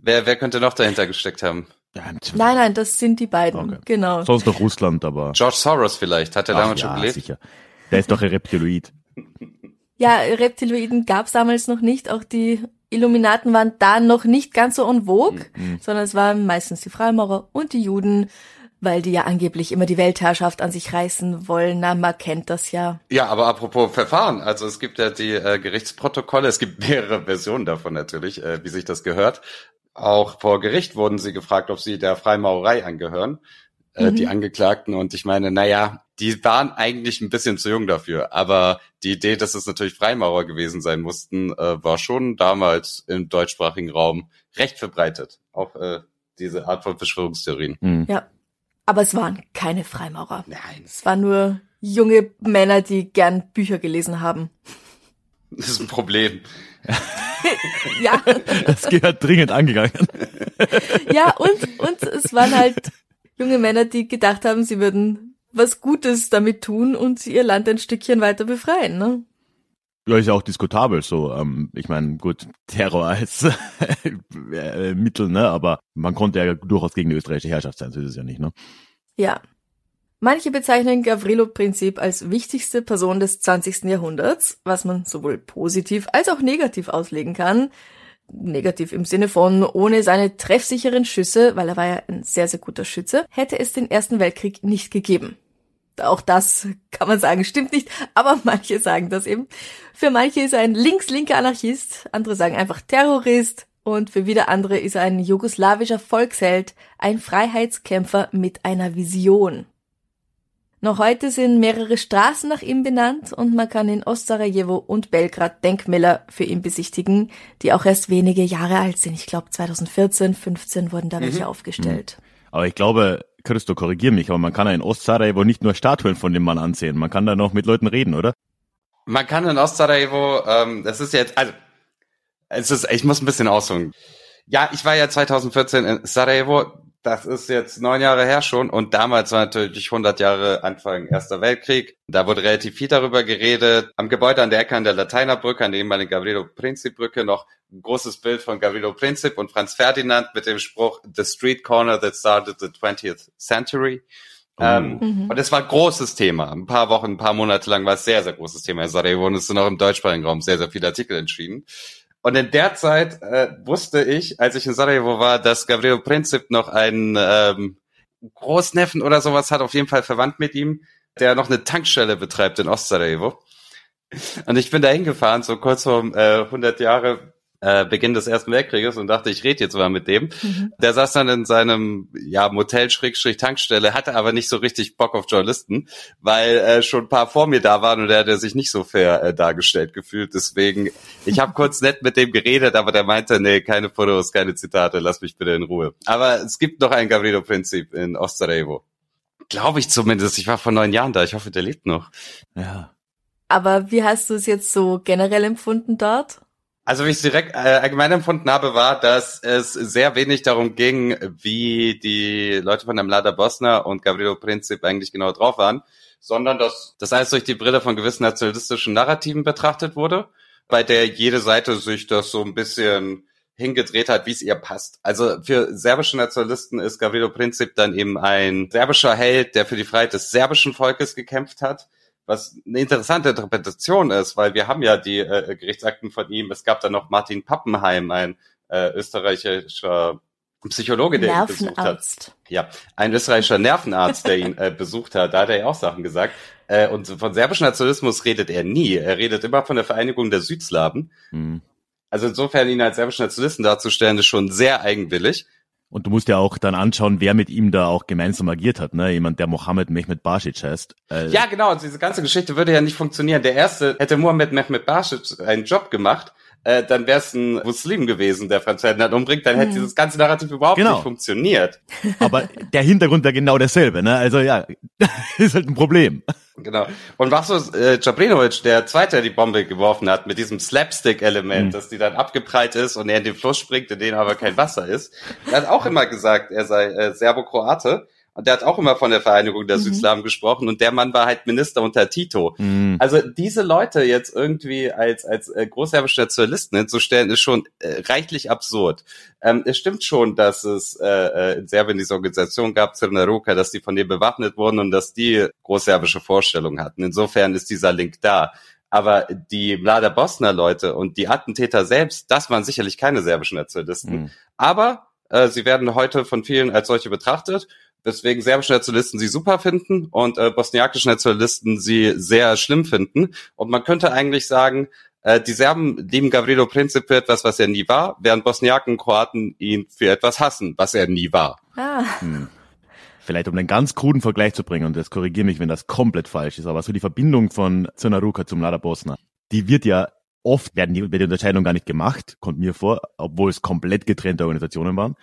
wer, wer könnte noch dahinter gesteckt haben? Ja, Nein, nein, das sind die beiden. Okay. Genau. Sonst noch Russland, aber. George Soros vielleicht, hat er Ach damals ja, schon gelebt? sicher. Der ist doch ein Reptiloid. Ja, Reptiloiden gab's damals noch nicht. Auch die Illuminaten waren da noch nicht ganz so en vogue, sondern es waren meistens die Freimaurer und die Juden, weil die ja angeblich immer die Weltherrschaft an sich reißen wollen. Na, man kennt das ja. Ja, aber apropos Verfahren, also es gibt ja die äh, Gerichtsprotokolle, es gibt mehrere Versionen davon natürlich, äh, wie sich das gehört. Auch vor Gericht wurden sie gefragt, ob sie der Freimaurerei angehören, äh, die Angeklagten. Und ich meine, naja, die waren eigentlich ein bisschen zu jung dafür. Aber die Idee, dass es natürlich Freimaurer gewesen sein mussten, äh, war schon damals im deutschsprachigen Raum recht verbreitet. Auch äh, diese Art von Verschwörungstheorien. Hm. Ja. Aber es waren keine Freimaurer. Nein, Es waren nur junge Männer, die gern Bücher gelesen haben. das ist ein Problem. Ja, Das gehört dringend angegangen. ja, und, und es waren halt junge Männer, die gedacht haben, sie würden was Gutes damit tun und ihr Land ein Stückchen weiter befreien, ne? Ja, ist ja auch diskutabel so. Ähm, ich meine, gut, Terror als äh, Mittel, ne? Aber man konnte ja durchaus gegen die österreichische Herrschaft sein, so ist es ja nicht, ne? Ja. Manche bezeichnen Gavrilo-Prinzip als wichtigste Person des 20. Jahrhunderts, was man sowohl positiv als auch negativ auslegen kann. Negativ im Sinne von, ohne seine treffsicheren Schüsse, weil er war ja ein sehr, sehr guter Schütze, hätte es den Ersten Weltkrieg nicht gegeben. Auch das kann man sagen, stimmt nicht, aber manche sagen das eben. Für manche ist er ein links-linker Anarchist, andere sagen einfach Terrorist und für wieder andere ist er ein jugoslawischer Volksheld, ein Freiheitskämpfer mit einer Vision. Noch heute sind mehrere Straßen nach ihm benannt und man kann in Ostsarajevo und Belgrad Denkmäler für ihn besichtigen, die auch erst wenige Jahre alt sind. Ich glaube 2014, 15 wurden da welche aufgestellt. Aber ich glaube, Christo, korrigier mich, aber man kann ja in Ostsarajevo nicht nur Statuen von dem Mann ansehen, man kann da noch mit Leuten reden, oder? Man kann in Ostsarajevo, ähm, das ist jetzt, also, es ist, ich muss ein bisschen ausholen. Ja, ich war ja 2014 in Sarajevo, das ist jetzt neun Jahre her schon und damals war natürlich 100 Jahre Anfang Erster Weltkrieg. Da wurde relativ viel darüber geredet. Am Gebäude an der Ecke an der Lateinerbrücke, an der ehemaligen Gavrilo Princip Brücke noch ein großes Bild von Gavrilo Princip und Franz Ferdinand mit dem Spruch The Street Corner that started the 20th century. Ähm, Und es war ein großes Thema. Ein paar Wochen, ein paar Monate lang war es sehr, sehr großes Thema in Sarajevo und es sind auch im deutschsprachigen Raum sehr, sehr viele Artikel entschieden. Und in der Zeit äh, wusste ich, als ich in Sarajevo war, dass Gavrilo Princip noch einen ähm, Großneffen oder sowas hat, auf jeden Fall verwandt mit ihm, der noch eine Tankstelle betreibt in Ostsarajevo. Und ich bin da hingefahren, so kurz vor äh, 100 Jahre äh, Beginn des Ersten Weltkrieges und dachte, ich rede jetzt mal mit dem. Der saß dann in seinem ja, Motel Schrägstrich Tankstelle, hatte aber nicht so richtig Bock auf Journalisten, weil äh, schon ein paar vor mir da waren und er hatte sich nicht so fair äh, dargestellt gefühlt. Deswegen, ich habe kurz nett mit dem geredet, aber der meinte, nee, keine Fotos, keine Zitate, lass mich bitte in Ruhe. Aber es gibt noch ein Gavrilo-Prinzip in Ostsarajevo. Glaube ich zumindest. Ich war vor neun Jahren da. Ich hoffe, der lebt noch. Ja. Aber wie hast du es jetzt so generell empfunden dort? Also wie ich es direkt äh, allgemein empfunden habe, war, dass es sehr wenig darum ging, wie die Leute von der Mlada Bosna und Gavrilo Princip eigentlich genau drauf waren, sondern dass das alles durch die Brille von gewissen nationalistischen Narrativen betrachtet wurde, bei der jede Seite sich das so ein bisschen hingedreht hat, wie es ihr passt. Also für serbische Nationalisten ist Gavrilo Princip dann eben ein serbischer Held, der für die Freiheit des serbischen Volkes gekämpft hat was eine interessante Interpretation ist, weil wir haben ja die äh, Gerichtsakten von ihm. Es gab dann noch Martin Pappenheim, ein äh, österreichischer Psychologe, der ihn besucht hat. Ja, ein österreichischer Nervenarzt, der ihn äh, besucht hat. Da hat er ja auch Sachen gesagt. Äh, und von serbischem Nationalismus redet er nie. Er redet immer von der Vereinigung der Südslawen. Mhm. Also insofern ihn als serbischen Nationalisten darzustellen, ist schon sehr eigenwillig. Und du musst ja auch dann anschauen, wer mit ihm da auch gemeinsam agiert hat, ne? Jemand, der Mohammed Mehmet Basic heißt. Äh ja, genau. Also diese ganze Geschichte würde ja nicht funktionieren. Der erste hätte Mohammed Mehmet Basic einen Job gemacht, äh, dann wäre es ein Muslim gewesen, der Franz Ferdinand umbringt, dann hätte mhm. dieses ganze Narrativ überhaupt genau. nicht funktioniert. Aber der Hintergrund wäre genau derselbe, ne? Also ja, ist halt ein Problem. Genau. Und was so äh, Jabrinovic, der zweite, der die Bombe geworfen hat, mit diesem Slapstick-Element, mhm. dass die dann abgeprallt ist und er in den Fluss springt, in dem aber kein Wasser ist, der hat auch immer gesagt, er sei äh, Serbo-Kroate. Und der hat auch immer von der Vereinigung der mhm. Südslawen gesprochen und der Mann war halt Minister unter Tito. Mhm. Also diese Leute jetzt irgendwie als, als äh, großserbische Nationalisten hinzustellen, ist schon äh, reichlich absurd. Ähm, es stimmt schon, dass es äh, äh in Serbien diese Organisation gab, Crna Ruka, dass die von denen bewaffnet wurden und dass die großserbische Vorstellungen hatten. Insofern ist dieser Link da. Aber die Mlada Bosna Leute und die Attentäter selbst, das waren sicherlich keine serbischen Nationalisten. Mhm. Aber äh, sie werden heute von vielen als solche betrachtet weswegen serbische Nationalisten sie super finden und äh, bosniakische Nationalisten sie sehr schlimm finden. Und man könnte eigentlich sagen, äh, die Serben lieben Gavrilo Princip für etwas, was er nie war, während Bosniaken und Kroaten ihn für etwas hassen, was er nie war. Ah. Hm. Vielleicht um einen ganz kruden Vergleich zu bringen, und das korrigiere mich, wenn das komplett falsch ist, aber so die Verbindung von Zrnaruka zum Lada Bosna, die wird ja oft, werden die, wird die Unterscheidung gar nicht gemacht, kommt mir vor, obwohl es komplett getrennte Organisationen waren.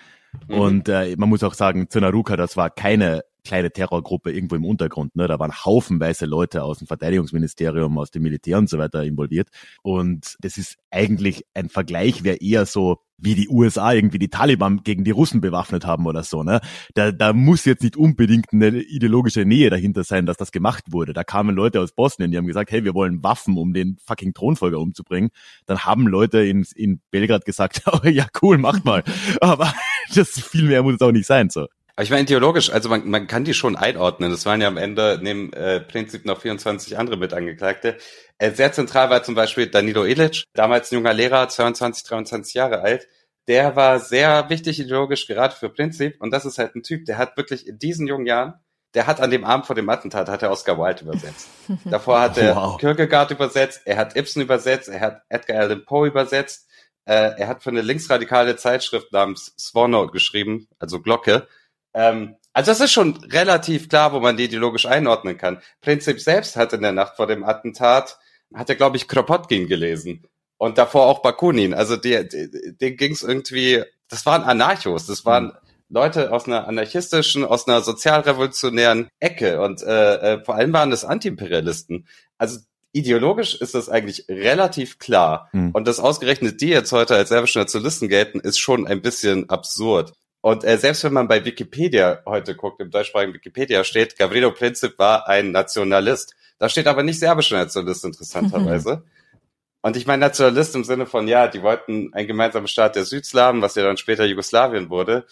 Mhm. Und äh, man muss auch sagen, Zinaruka, das war keine kleine Terrorgruppe irgendwo im Untergrund. Ne? Da waren haufenweise Leute aus dem Verteidigungsministerium, aus dem Militär und so weiter involviert. Und das ist eigentlich ein Vergleich, wäre eher so, wie die USA irgendwie die Taliban gegen die Russen bewaffnet haben oder so. Ne? Da, da muss jetzt nicht unbedingt eine ideologische Nähe dahinter sein, dass das gemacht wurde. Da kamen Leute aus Bosnien, die haben gesagt, hey, wir wollen Waffen, um den fucking Thronfolger umzubringen. Dann haben Leute in, in Belgrad gesagt, oh, ja cool, macht mal. Aber das viel mehr muss es auch nicht sein. So. Aber ich meine, ideologisch, also man, man kann die schon einordnen. Das waren ja am Ende neben äh, Prinzip noch 24 andere Mitangeklagte. Äh, sehr zentral war zum Beispiel Danilo Ilic, damals ein junger Lehrer, 22, 23 Jahre alt. Der war sehr wichtig ideologisch, gerade für Prinzip. Und das ist halt ein Typ, der hat wirklich in diesen jungen Jahren, der hat an dem Abend vor dem Attentat, hat er Oscar Wilde übersetzt. Davor hat er wow. Kierkegaard übersetzt, er hat Ibsen übersetzt, er hat Edgar Allan Poe übersetzt. Äh, er hat für eine linksradikale Zeitschrift namens Swarno geschrieben, also Glocke. Ähm, also das ist schon relativ klar, wo man die ideologisch einordnen kann. Prinzip selbst hat in der Nacht vor dem Attentat, hat er, glaube ich, Kropotkin gelesen. Und davor auch Bakunin. Also die, die, denen ging es irgendwie, das waren Anarchos, das waren mhm. Leute aus einer anarchistischen, aus einer sozialrevolutionären Ecke und äh, äh, vor allem waren das Antiimperialisten. Also ideologisch ist das eigentlich relativ klar. Mhm. Und das ausgerechnet die jetzt heute als serbische Nationalisten gelten, ist schon ein bisschen absurd. Und äh, selbst wenn man bei Wikipedia heute guckt, im deutschsprachigen Wikipedia steht, Gavrilo Princip war ein Nationalist. Da steht aber nicht serbischer Nationalist, interessanterweise. Und ich meine Nationalist im Sinne von, ja, die wollten einen gemeinsamen Staat der Südslawen, was ja dann später Jugoslawien wurde.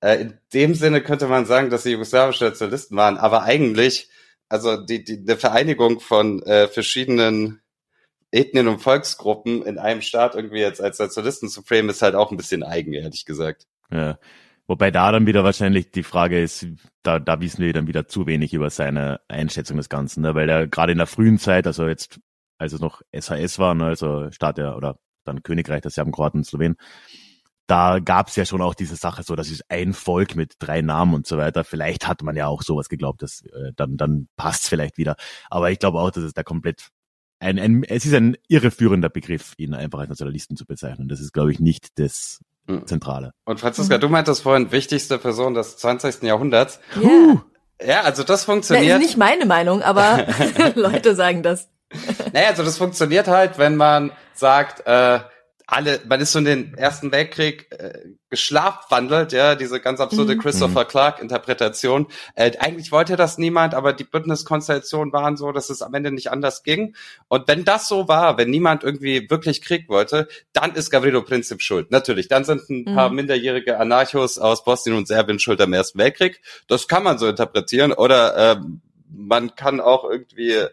Äh, in dem Sinne könnte man sagen, dass sie jugoslawische Nationalisten waren, aber eigentlich, also die, die eine Vereinigung von äh, verschiedenen Ethnien und Volksgruppen in einem Staat irgendwie jetzt als Nationalisten zu framen, ist halt auch ein bisschen eigen, ehrlich gesagt. Ja. Wobei da dann wieder wahrscheinlich die Frage ist, da, da wissen wir dann wieder zu wenig über seine Einschätzung des Ganzen, ne? weil er gerade in der frühen Zeit, also jetzt, als es noch SHS war, ne? also Staat der, oder dann Königreich der Serben, Kroaten, Slowen, da gab es ja schon auch diese Sache so, das ist ein Volk mit drei Namen und so weiter. Vielleicht hat man ja auch sowas geglaubt, dass äh, dann, dann passt vielleicht wieder. Aber ich glaube auch, dass es da komplett ein, ein, es ist ein irreführender Begriff, ihn einfach als Nationalisten zu bezeichnen. Das ist, glaube ich, nicht das. Zentrale. Und Franziska, mhm. du meintest vorhin wichtigste Person des 20. Jahrhunderts. Yeah. Ja, also das funktioniert. Das ist nicht meine Meinung, aber Leute sagen das. Naja, also das funktioniert halt, wenn man sagt, äh, alle, man ist so in den Ersten Weltkrieg äh, geschlafwandelt, ja, diese ganz absurde Mhm. Christopher Clark Interpretation. Äh, eigentlich wollte das niemand, aber die Bündniskonstellationen waren so, dass es am Ende nicht anders ging. Und wenn das so war, wenn niemand irgendwie wirklich Krieg wollte, dann ist Gavrilo Princip schuld. Natürlich, dann sind ein Mhm. paar minderjährige Anarchos aus Bosnien und Serbien schuld am Ersten Weltkrieg. Das kann man so interpretieren. Oder ähm, man kann auch irgendwie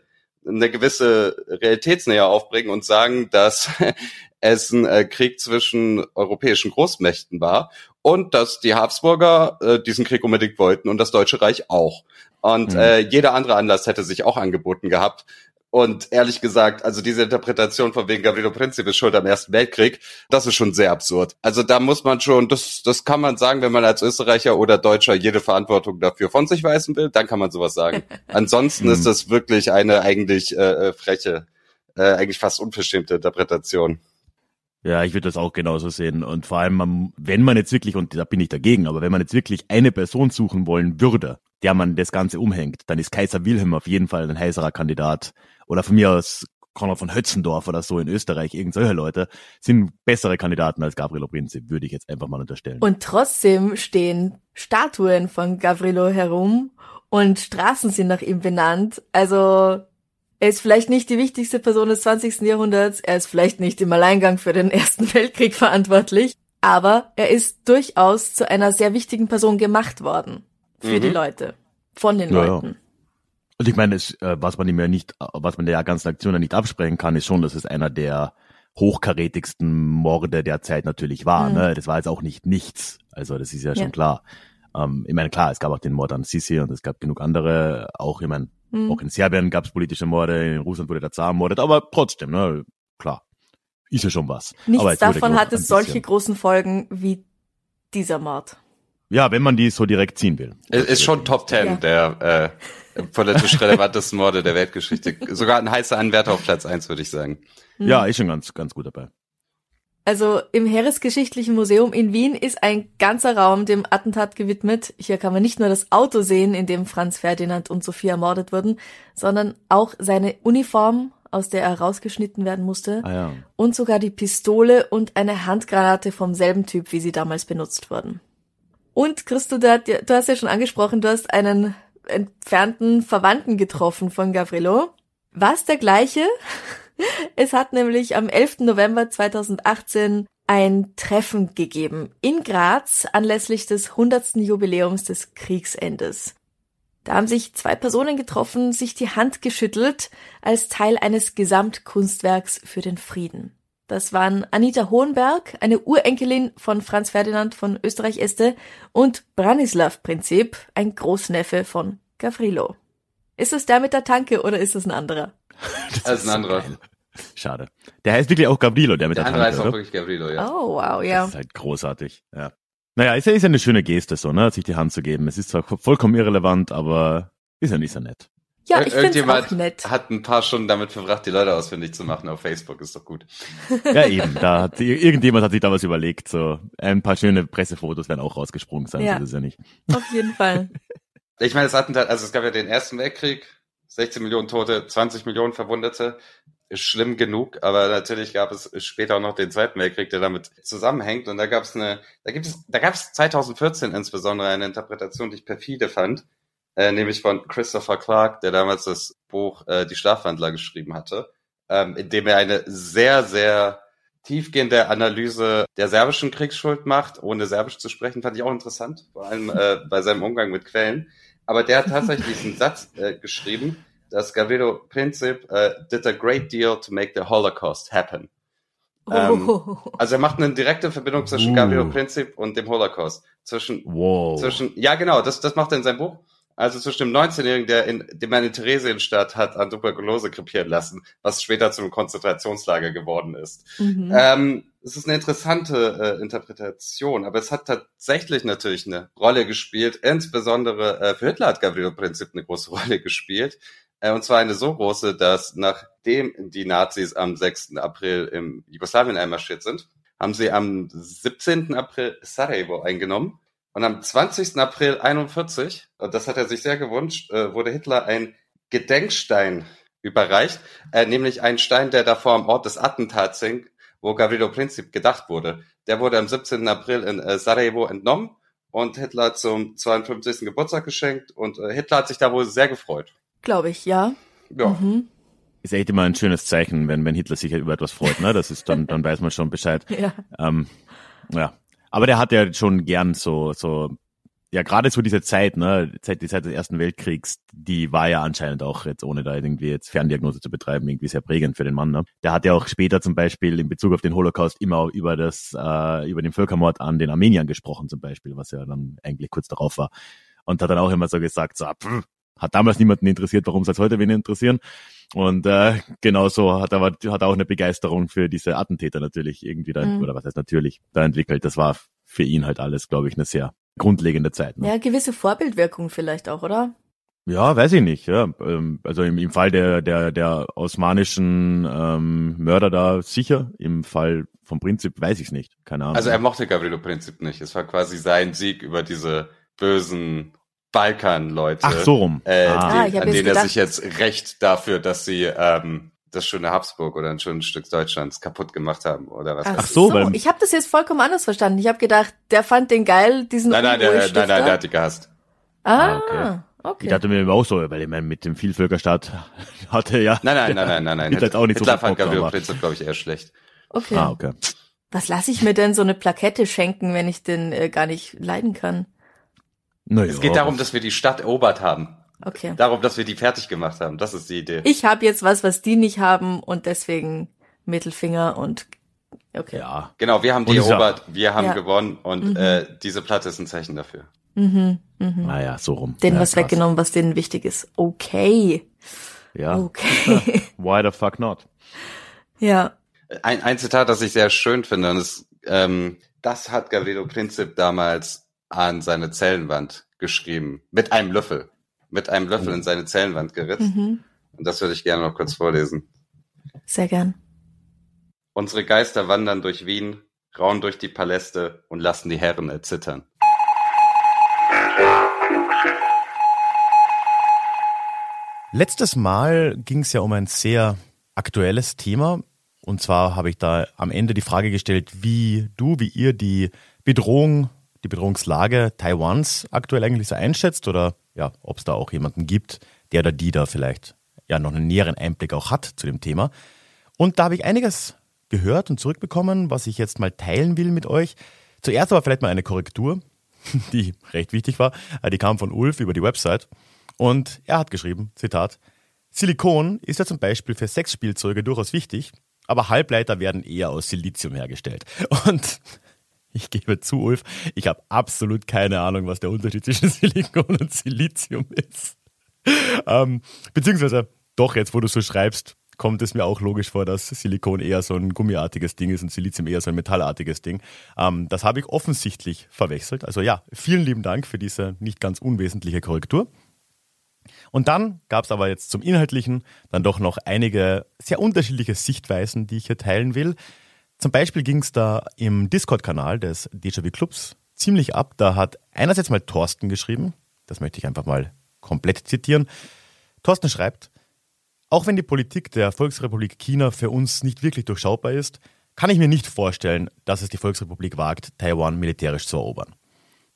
eine gewisse Realitätsnähe aufbringen und sagen, dass es ein äh, Krieg zwischen europäischen Großmächten war und dass die Habsburger äh, diesen Krieg unbedingt wollten und das Deutsche Reich auch. Und Mhm. äh, jeder andere Anlass hätte sich auch angeboten gehabt. Und ehrlich gesagt, also diese Interpretation von wegen Gavrilo Princip ist schuld am Ersten Weltkrieg, das ist schon sehr absurd. Also da muss man schon, das, das kann man sagen, wenn man als Österreicher oder Deutscher jede Verantwortung dafür von sich weisen will, dann kann man sowas sagen. Ansonsten ist das wirklich eine eigentlich äh, äh, freche, äh, eigentlich fast unverschämte Interpretation. Ja, ich würde das auch genauso sehen. Und vor allem, wenn man jetzt wirklich, und da bin ich dagegen, aber wenn man jetzt wirklich eine Person suchen wollen würde, der man das Ganze umhängt, dann ist Kaiser Wilhelm auf jeden Fall ein heißerer Kandidat. Oder von mir aus Konrad von Hötzendorf oder so in Österreich, irgend solche Leute, sind bessere Kandidaten als Gabrielo Princip, würde ich jetzt einfach mal unterstellen. Und trotzdem stehen Statuen von Gavrilo herum und Straßen sind nach ihm benannt. Also er ist vielleicht nicht die wichtigste Person des 20. Jahrhunderts, er ist vielleicht nicht im Alleingang für den Ersten Weltkrieg verantwortlich, aber er ist durchaus zu einer sehr wichtigen Person gemacht worden für Mhm. die Leute, von den Ja, ja. Und ich meine, es, äh, was man ihm ja nicht, äh, was man der ganzen Aktion ja nicht absprechen kann, ist schon, dass es einer der hochkarätigsten Morde der Zeit natürlich war. Mhm. Ne? Das war jetzt auch nicht nichts. Also das ist ja schon Ja. klar. Ähm, ich meine, klar, es gab auch den Mord an Sisi und es gab genug andere. Auch, ich meine, Mhm. auch in Serbien gab es politische Morde, in Russland wurde der Zar ermordet, aber trotzdem, ne, klar, ist ja schon was. Nichts davon hat es solche großen Folgen wie dieser Mord. Ja, wenn man die so direkt ziehen will. Ist ist schon Top Ten Ja. der äh, politisch relevantesten Morde der Weltgeschichte. Sogar ein heißer Anwärter auf Platz eins, würde ich sagen. Mhm. Ja, ist schon ganz, ganz gut dabei. Also im Heeresgeschichtlichen Museum in Wien ist ein ganzer Raum dem Attentat gewidmet. Hier kann man nicht nur das Auto sehen, in dem Franz Ferdinand und Sophie ermordet wurden, sondern auch seine Uniform, aus der er rausgeschnitten werden musste, Ah ja. und sogar die Pistole und eine Handgranate vom selben Typ, wie sie damals benutzt wurden. Und Christo, du hast ja schon angesprochen, du hast einen entfernten Verwandten getroffen von Gavrilo. War es der gleiche? Es hat nämlich am 11. November 2018 ein Treffen gegeben in Graz anlässlich des 100. Jubiläums des Kriegsendes. Da haben sich zwei Personen getroffen, sich die Hand geschüttelt als Teil eines Gesamtkunstwerks für den Frieden. Das waren Anita Hohenberg, eine Urenkelin von Franz Ferdinand von Österreich-Este und Branislav Prinzip, ein Großneffe von Gavrilo. Ist es der mit der Tanke oder ist es ein anderer? Das ist ein anderer. geil. Schade. Der heißt wirklich auch Gavrilo, der mit Der der, andere Tanke, ist auch oder? wirklich Gavrilo, ja. Oh, wow, Das ja. ist halt großartig, ja. Naja, ist ja, ist ja eine schöne Geste so, ne, sich die Hand zu geben. Es ist zwar vollkommen irrelevant, aber ist ja nicht so nett. Ja, Ir- ich finde auch nett. hat ein paar Stunden damit verbracht, die Leute ausfindig zu machen auf Facebook, ist doch gut. Ja, eben, da hat irgendjemand hat sich da was überlegt, so ein paar schöne Pressefotos werden auch rausgesprungen sein, Ja. so ist es ja nicht. Auf jeden Fall. Ich meine, das Attentat, also es gab ja den Ersten Weltkrieg, 16 Millionen Tote, 20 Millionen Verwundete, ist schlimm genug, aber natürlich gab es später auch noch den Zweiten Weltkrieg, der damit zusammenhängt und da gab es eine, da gibt es, da gab es 2014 insbesondere eine Interpretation, die ich perfide fand, äh, nämlich von Christopher Clark, der damals das Buch äh, Die Schlafwandler geschrieben hatte, ähm, in dem er eine sehr, sehr tiefgehende Analyse der serbischen Kriegsschuld macht, ohne Serbisch zu sprechen, fand ich auch interessant, vor allem äh, bei seinem Umgang mit Quellen. Aber der hat tatsächlich diesen Satz äh, geschrieben, dass Gavrilo Princip äh, did a great deal to make the Holocaust happen. Ähm, Oh. Also er macht eine direkte Verbindung zwischen Uh. Gavrilo Princip und dem Holocaust. Zwischen Wow. zwischen, ja genau, das, das macht er in seinem Buch. Also zwischen dem 19-Jährigen, der in, dem er in Theresienstadt hat an Tuberkulose krepieren lassen, was später zu einem Konzentrationslager geworden ist. Mhm. Ähm, es ist eine interessante äh, Interpretation, aber es hat tatsächlich natürlich eine Rolle gespielt. Insbesondere äh, für Hitler hat Gavrilo Princip eine große Rolle gespielt. Äh, und zwar eine so große, dass nachdem die Nazis am 6. April im Jugoslawien einmarschiert sind, haben sie am 17. April Sarajevo eingenommen. Und am 20. April 41, und das hat er sich sehr gewünscht, äh, wurde Hitler ein Gedenkstein überreicht, äh, nämlich ein Stein, der davor am Ort des Attentats hing, wo Gavrilo Princip gedacht wurde. Der wurde am 17. April in äh, Sarajevo entnommen und Hitler zum 52. Geburtstag geschenkt und äh, Hitler hat sich da wohl sehr gefreut. Glaube ich, ja. Ja. Mhm. Ist echt immer ein schönes Zeichen, wenn, wenn Hitler sich über etwas freut, ne? Das ist dann, dann weiß man schon Bescheid. Ja. Ähm, ja. Aber der hat ja schon gern so, so, ja, gerade so diese Zeit, ne, Zeit, die Zeit des Ersten Weltkriegs, die war ja anscheinend auch jetzt, ohne da irgendwie jetzt Ferndiagnose zu betreiben, irgendwie sehr prägend für den Mann, ne. Der hat ja auch später zum Beispiel in Bezug auf den Holocaust immer über das, äh, über den Völkermord an den Armeniern gesprochen zum Beispiel, was ja dann eigentlich kurz darauf war. Und hat dann auch immer so gesagt, so, pff, hat damals niemanden interessiert, warum soll es heute wen interessieren? Und äh, genauso hat er aber hat er auch eine Begeisterung für diese Attentäter natürlich irgendwie da, Mhm. oder was heißt natürlich, da entwickelt. Das war für ihn halt alles, glaube ich, eine sehr grundlegende Zeit. Ne? Ja, gewisse Vorbildwirkung vielleicht auch, oder? Ja, weiß ich nicht. Ja. Ähm, Also im, im Fall der, der, der osmanischen ähm, Mörder da sicher, im Fall vom Prinzip weiß ich es nicht. Keine Ahnung. Also er mochte Gavrilo Princip nicht. Es war quasi sein Sieg über diese bösen Balkan-Leute. Ach so rum. Äh, Ah. Ah, die, ich hab an jetzt denen er sich jetzt rächt dafür, dass sie ähm, das schöne Habsburg oder ein schönes Stück Deutschlands kaputt gemacht haben oder was. Ach, so, weil- ich habe das jetzt vollkommen anders verstanden. Ich habe gedacht, der fand den geil, diesen nein, nein, der, nein, nein, der hat die gehasst. Ah, Ah, okay. okay. Ich dachte mir auch so, weil ich meine, mit dem Vielvölkerstaat hatte ja. Nein, nein, nein, nein, nein, nein. Hitler hat auch nicht so Hitler viel fand aber- Princip, glaube ich, eher schlecht. okay. Ah, okay. Was lasse ich mir denn so eine Plakette schenken, wenn ich den äh, gar nicht leiden kann? Naja, Es geht darum, dass wir die Stadt erobert haben. Okay. Darum, dass wir die fertig gemacht haben. Das ist die Idee. Ich habe jetzt was, was die nicht haben und deswegen Mittelfinger und okay. Ja. Genau, wir haben die ja- erobert, wir haben Ja. gewonnen und Mhm. äh, diese Platte ist ein Zeichen dafür. Mhm, mhm. Naja, so rum. Denen ja, was krass. weggenommen, was denen wichtig ist. Okay. Ja. Okay. Why the fuck not? ja. Ein, ein Zitat, das ich sehr schön finde, und das, ähm, das hat Gavrilo Princip damals an seine Zellenwand geschrieben. Mit einem Löffel. Mit einem Löffel in seine Zellenwand geritzt. Mhm. Und das würde ich gerne noch kurz vorlesen. Sehr gern. Unsere Geister wandern durch Wien, rauen durch die Paläste und lassen die Herren erzittern. Letztes Mal ging es ja um ein sehr aktuelles Thema. Und zwar habe ich da am Ende die Frage gestellt, wie du, wie ihr die Bedrohung, die Bedrohungslage Taiwans aktuell eigentlich so einschätzt oder ja, ob es da auch jemanden gibt, der oder die da vielleicht ja noch einen näheren Einblick auch hat zu dem Thema. Und da habe ich einiges gehört und zurückbekommen, was ich jetzt mal teilen will mit euch. Zuerst aber vielleicht mal eine Korrektur, die recht wichtig war. Äh, Die kam von Ulf über die Website. Und er hat geschrieben, Zitat, Silikon ist ja zum Beispiel für Sexspielzeuge durchaus wichtig, aber Halbleiter werden eher aus Silizium hergestellt. Und ich gebe zu, Ulf, ich habe absolut keine Ahnung, was der Unterschied zwischen Silikon und Silizium ist. Ähm, beziehungsweise, doch, jetzt wo du so schreibst, kommt es mir auch logisch vor, dass Silikon eher so ein gummiartiges Ding ist und Silizium eher so ein metallartiges Ding. Ähm, das habe ich offensichtlich verwechselt. Also ja, vielen lieben Dank für diese nicht ganz unwesentliche Korrektur. Und dann gab es aber jetzt zum Inhaltlichen dann doch noch einige sehr unterschiedliche Sichtweisen, die ich hier teilen will. Zum Beispiel ging es da im Discord-Kanal des Déjà-vu Clubs ziemlich ab. Da hat einerseits mal Thorsten geschrieben, das möchte ich einfach mal komplett zitieren. Thorsten schreibt, auch wenn die Politik der Volksrepublik China für uns nicht wirklich durchschaubar ist, kann ich mir nicht vorstellen, dass es die Volksrepublik wagt, Taiwan militärisch zu erobern.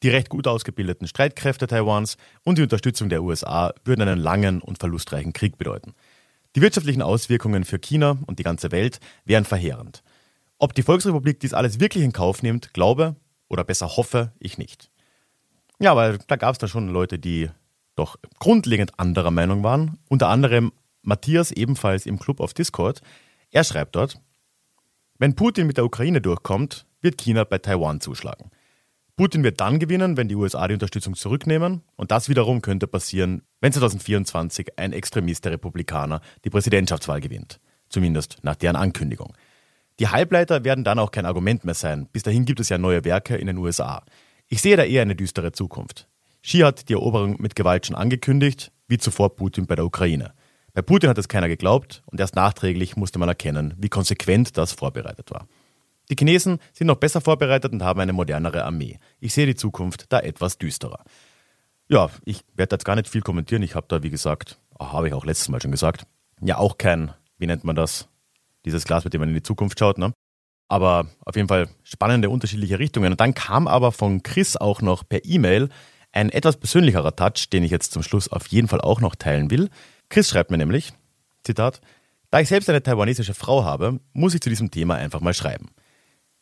Die recht gut ausgebildeten Streitkräfte Taiwans und die Unterstützung der USA würden einen langen und verlustreichen Krieg bedeuten. Die wirtschaftlichen Auswirkungen für China und die ganze Welt wären verheerend. Ob die Volksrepublik dies alles wirklich in Kauf nimmt, glaube oder besser hoffe ich nicht. Ja, aber da gab es dann schon Leute, die doch grundlegend anderer Meinung waren. Unter anderem Matthias, ebenfalls im Club auf Discord. Er schreibt dort, wenn Putin mit der Ukraine durchkommt, wird China bei Taiwan zuschlagen. Putin wird dann gewinnen, wenn die USA die Unterstützung zurücknehmen. Und das wiederum könnte passieren, wenn 2024 ein Extremist der Republikaner die Präsidentschaftswahl gewinnt. Zumindest nach deren Ankündigung. Die Halbleiter werden dann auch kein Argument mehr sein. Bis dahin gibt es ja neue Werke in den USA. Ich sehe da eher eine düstere Zukunft. Xi hat die Eroberung mit Gewalt schon angekündigt, wie zuvor Putin bei der Ukraine. Bei Putin hat es keiner geglaubt und erst nachträglich musste man erkennen, wie konsequent das vorbereitet war. Die Chinesen sind noch besser vorbereitet und haben eine modernere Armee. Ich sehe die Zukunft da etwas düsterer. Ja, ich werde jetzt gar nicht viel kommentieren. Ich habe da, wie gesagt, ah, habe ich auch letztes Mal schon gesagt, ja auch kein, wie nennt man das, dieses Glas, mit dem man in die Zukunft schaut. Ne? Aber auf jeden Fall spannende unterschiedliche Richtungen. Und dann kam aber von Chris auch noch per E-Mail ein etwas persönlicherer Touch, den ich jetzt zum Schluss auf jeden Fall auch noch teilen will. Chris schreibt mir nämlich, Zitat, da ich selbst eine taiwanesische Frau habe, muss ich zu diesem Thema einfach mal schreiben.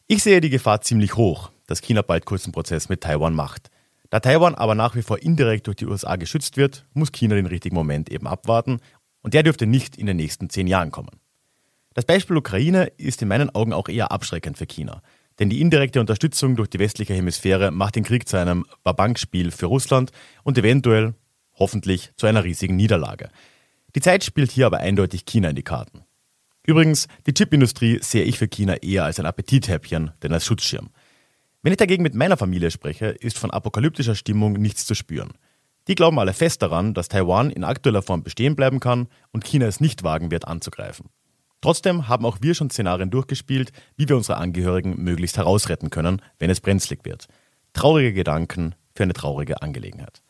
Ich sehe die Gefahr ziemlich hoch, dass China bald kurzen Prozess mit Taiwan macht. Da Taiwan aber nach wie vor indirekt durch die USA geschützt wird, muss China den richtigen Moment eben abwarten und der dürfte nicht in den nächsten zehn Jahren kommen. Das Beispiel Ukraine ist in meinen Augen auch eher abschreckend für China, denn die indirekte Unterstützung durch die westliche Hemisphäre macht den Krieg zu einem Babankspiel für Russland und eventuell, hoffentlich, zu einer riesigen Niederlage. Die Zeit spielt hier aber eindeutig China in die Karten. Übrigens, die Chipindustrie sehe ich für China eher als ein Appetithäppchen, denn als Schutzschirm. Wenn ich dagegen mit meiner Familie spreche, ist von apokalyptischer Stimmung nichts zu spüren. Die glauben alle fest daran, dass Taiwan in aktueller Form bestehen bleiben kann und China es nicht wagen wird anzugreifen. Trotzdem haben auch wir schon Szenarien durchgespielt, wie wir unsere Angehörigen möglichst herausretten können, wenn es brenzlig wird. Traurige Gedanken für eine traurige Angelegenheit.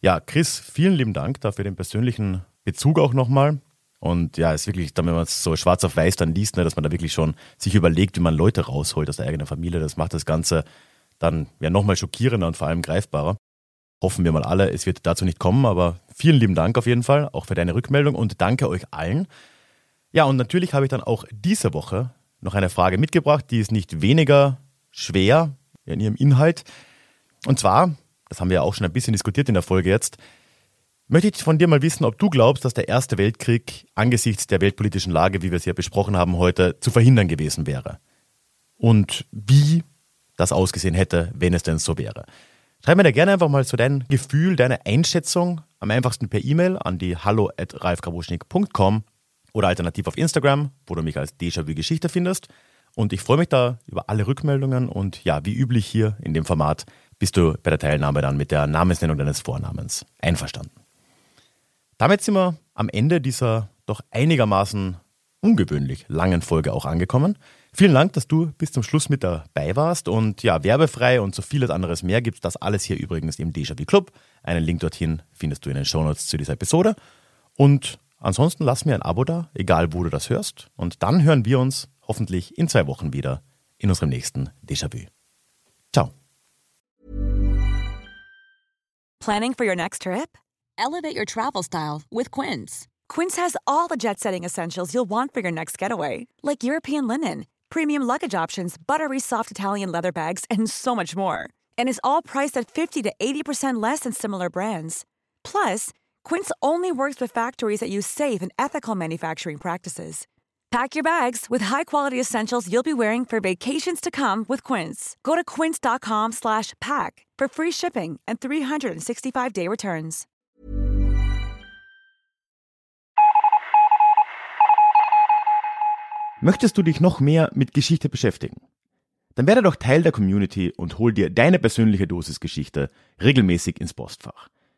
Ja, Chris, vielen lieben Dank dafür den persönlichen Bezug auch nochmal. Und ja, es ist wirklich, wenn man es so schwarz auf weiß dann liest, ne, dass man da wirklich schon sich überlegt, wie man Leute rausholt aus der eigenen Familie. Das macht das Ganze dann ja nochmal schockierender und vor allem greifbarer. Hoffen wir mal alle, es wird dazu nicht kommen, aber vielen lieben Dank auf jeden Fall, auch für deine Rückmeldung und danke euch allen. Ja, und natürlich habe ich dann auch diese Woche noch eine Frage mitgebracht, die ist nicht weniger schwer in ihrem Inhalt. Und zwar, das haben wir ja auch schon ein bisschen diskutiert in der Folge jetzt, möchte ich von dir mal wissen, ob du glaubst, dass der Erste Weltkrieg angesichts der weltpolitischen Lage, wie wir es ja besprochen haben heute, zu verhindern gewesen wäre. Und wie das ausgesehen hätte, wenn es denn so wäre. Schreib mir da gerne einfach mal so dein Gefühl, deine Einschätzung, am einfachsten per E-Mail an die hallo at ralfgrabuschnik.com oder alternativ auf Instagram, wo du mich als Déjà-vu Geschichte findest. Und ich freue mich da über alle Rückmeldungen und ja, wie üblich hier in dem Format bist du bei der Teilnahme dann mit der Namensnennung deines Vornamens einverstanden. Damit sind wir am Ende dieser doch einigermaßen ungewöhnlich langen Folge auch angekommen. Vielen Dank, dass du bis zum Schluss mit dabei warst und ja, werbefrei und so vieles anderes mehr gibt es das alles hier übrigens im Déjà-vu Club. Einen Link dorthin findest du in den Shownotes zu dieser Episode. Und ansonsten lass mir ein Abo da, egal wo du das hörst. Und dann hören wir uns hoffentlich in zwei Wochen wieder in unserem nächsten Déjà-vu. Ciao. Planning for your next trip? Elevate your travel style with Quince. Quince has all the jet setting essentials you'll want for your next getaway, like European linen, premium luggage options, buttery soft Italian leather bags, and so much more. And is all priced at 50 to 80% less than similar brands. Plus, Quince only works with factories that use safe and ethical manufacturing practices. Pack your bags with high-quality essentials you'll be wearing for vacations to come with Quince. Go to quince.com/pack for free shipping and 365-day returns. Möchtest du dich noch mehr mit Geschichte beschäftigen? Dann werde doch Teil der Community und hol dir deine persönliche Dosis Geschichte regelmäßig ins Postfach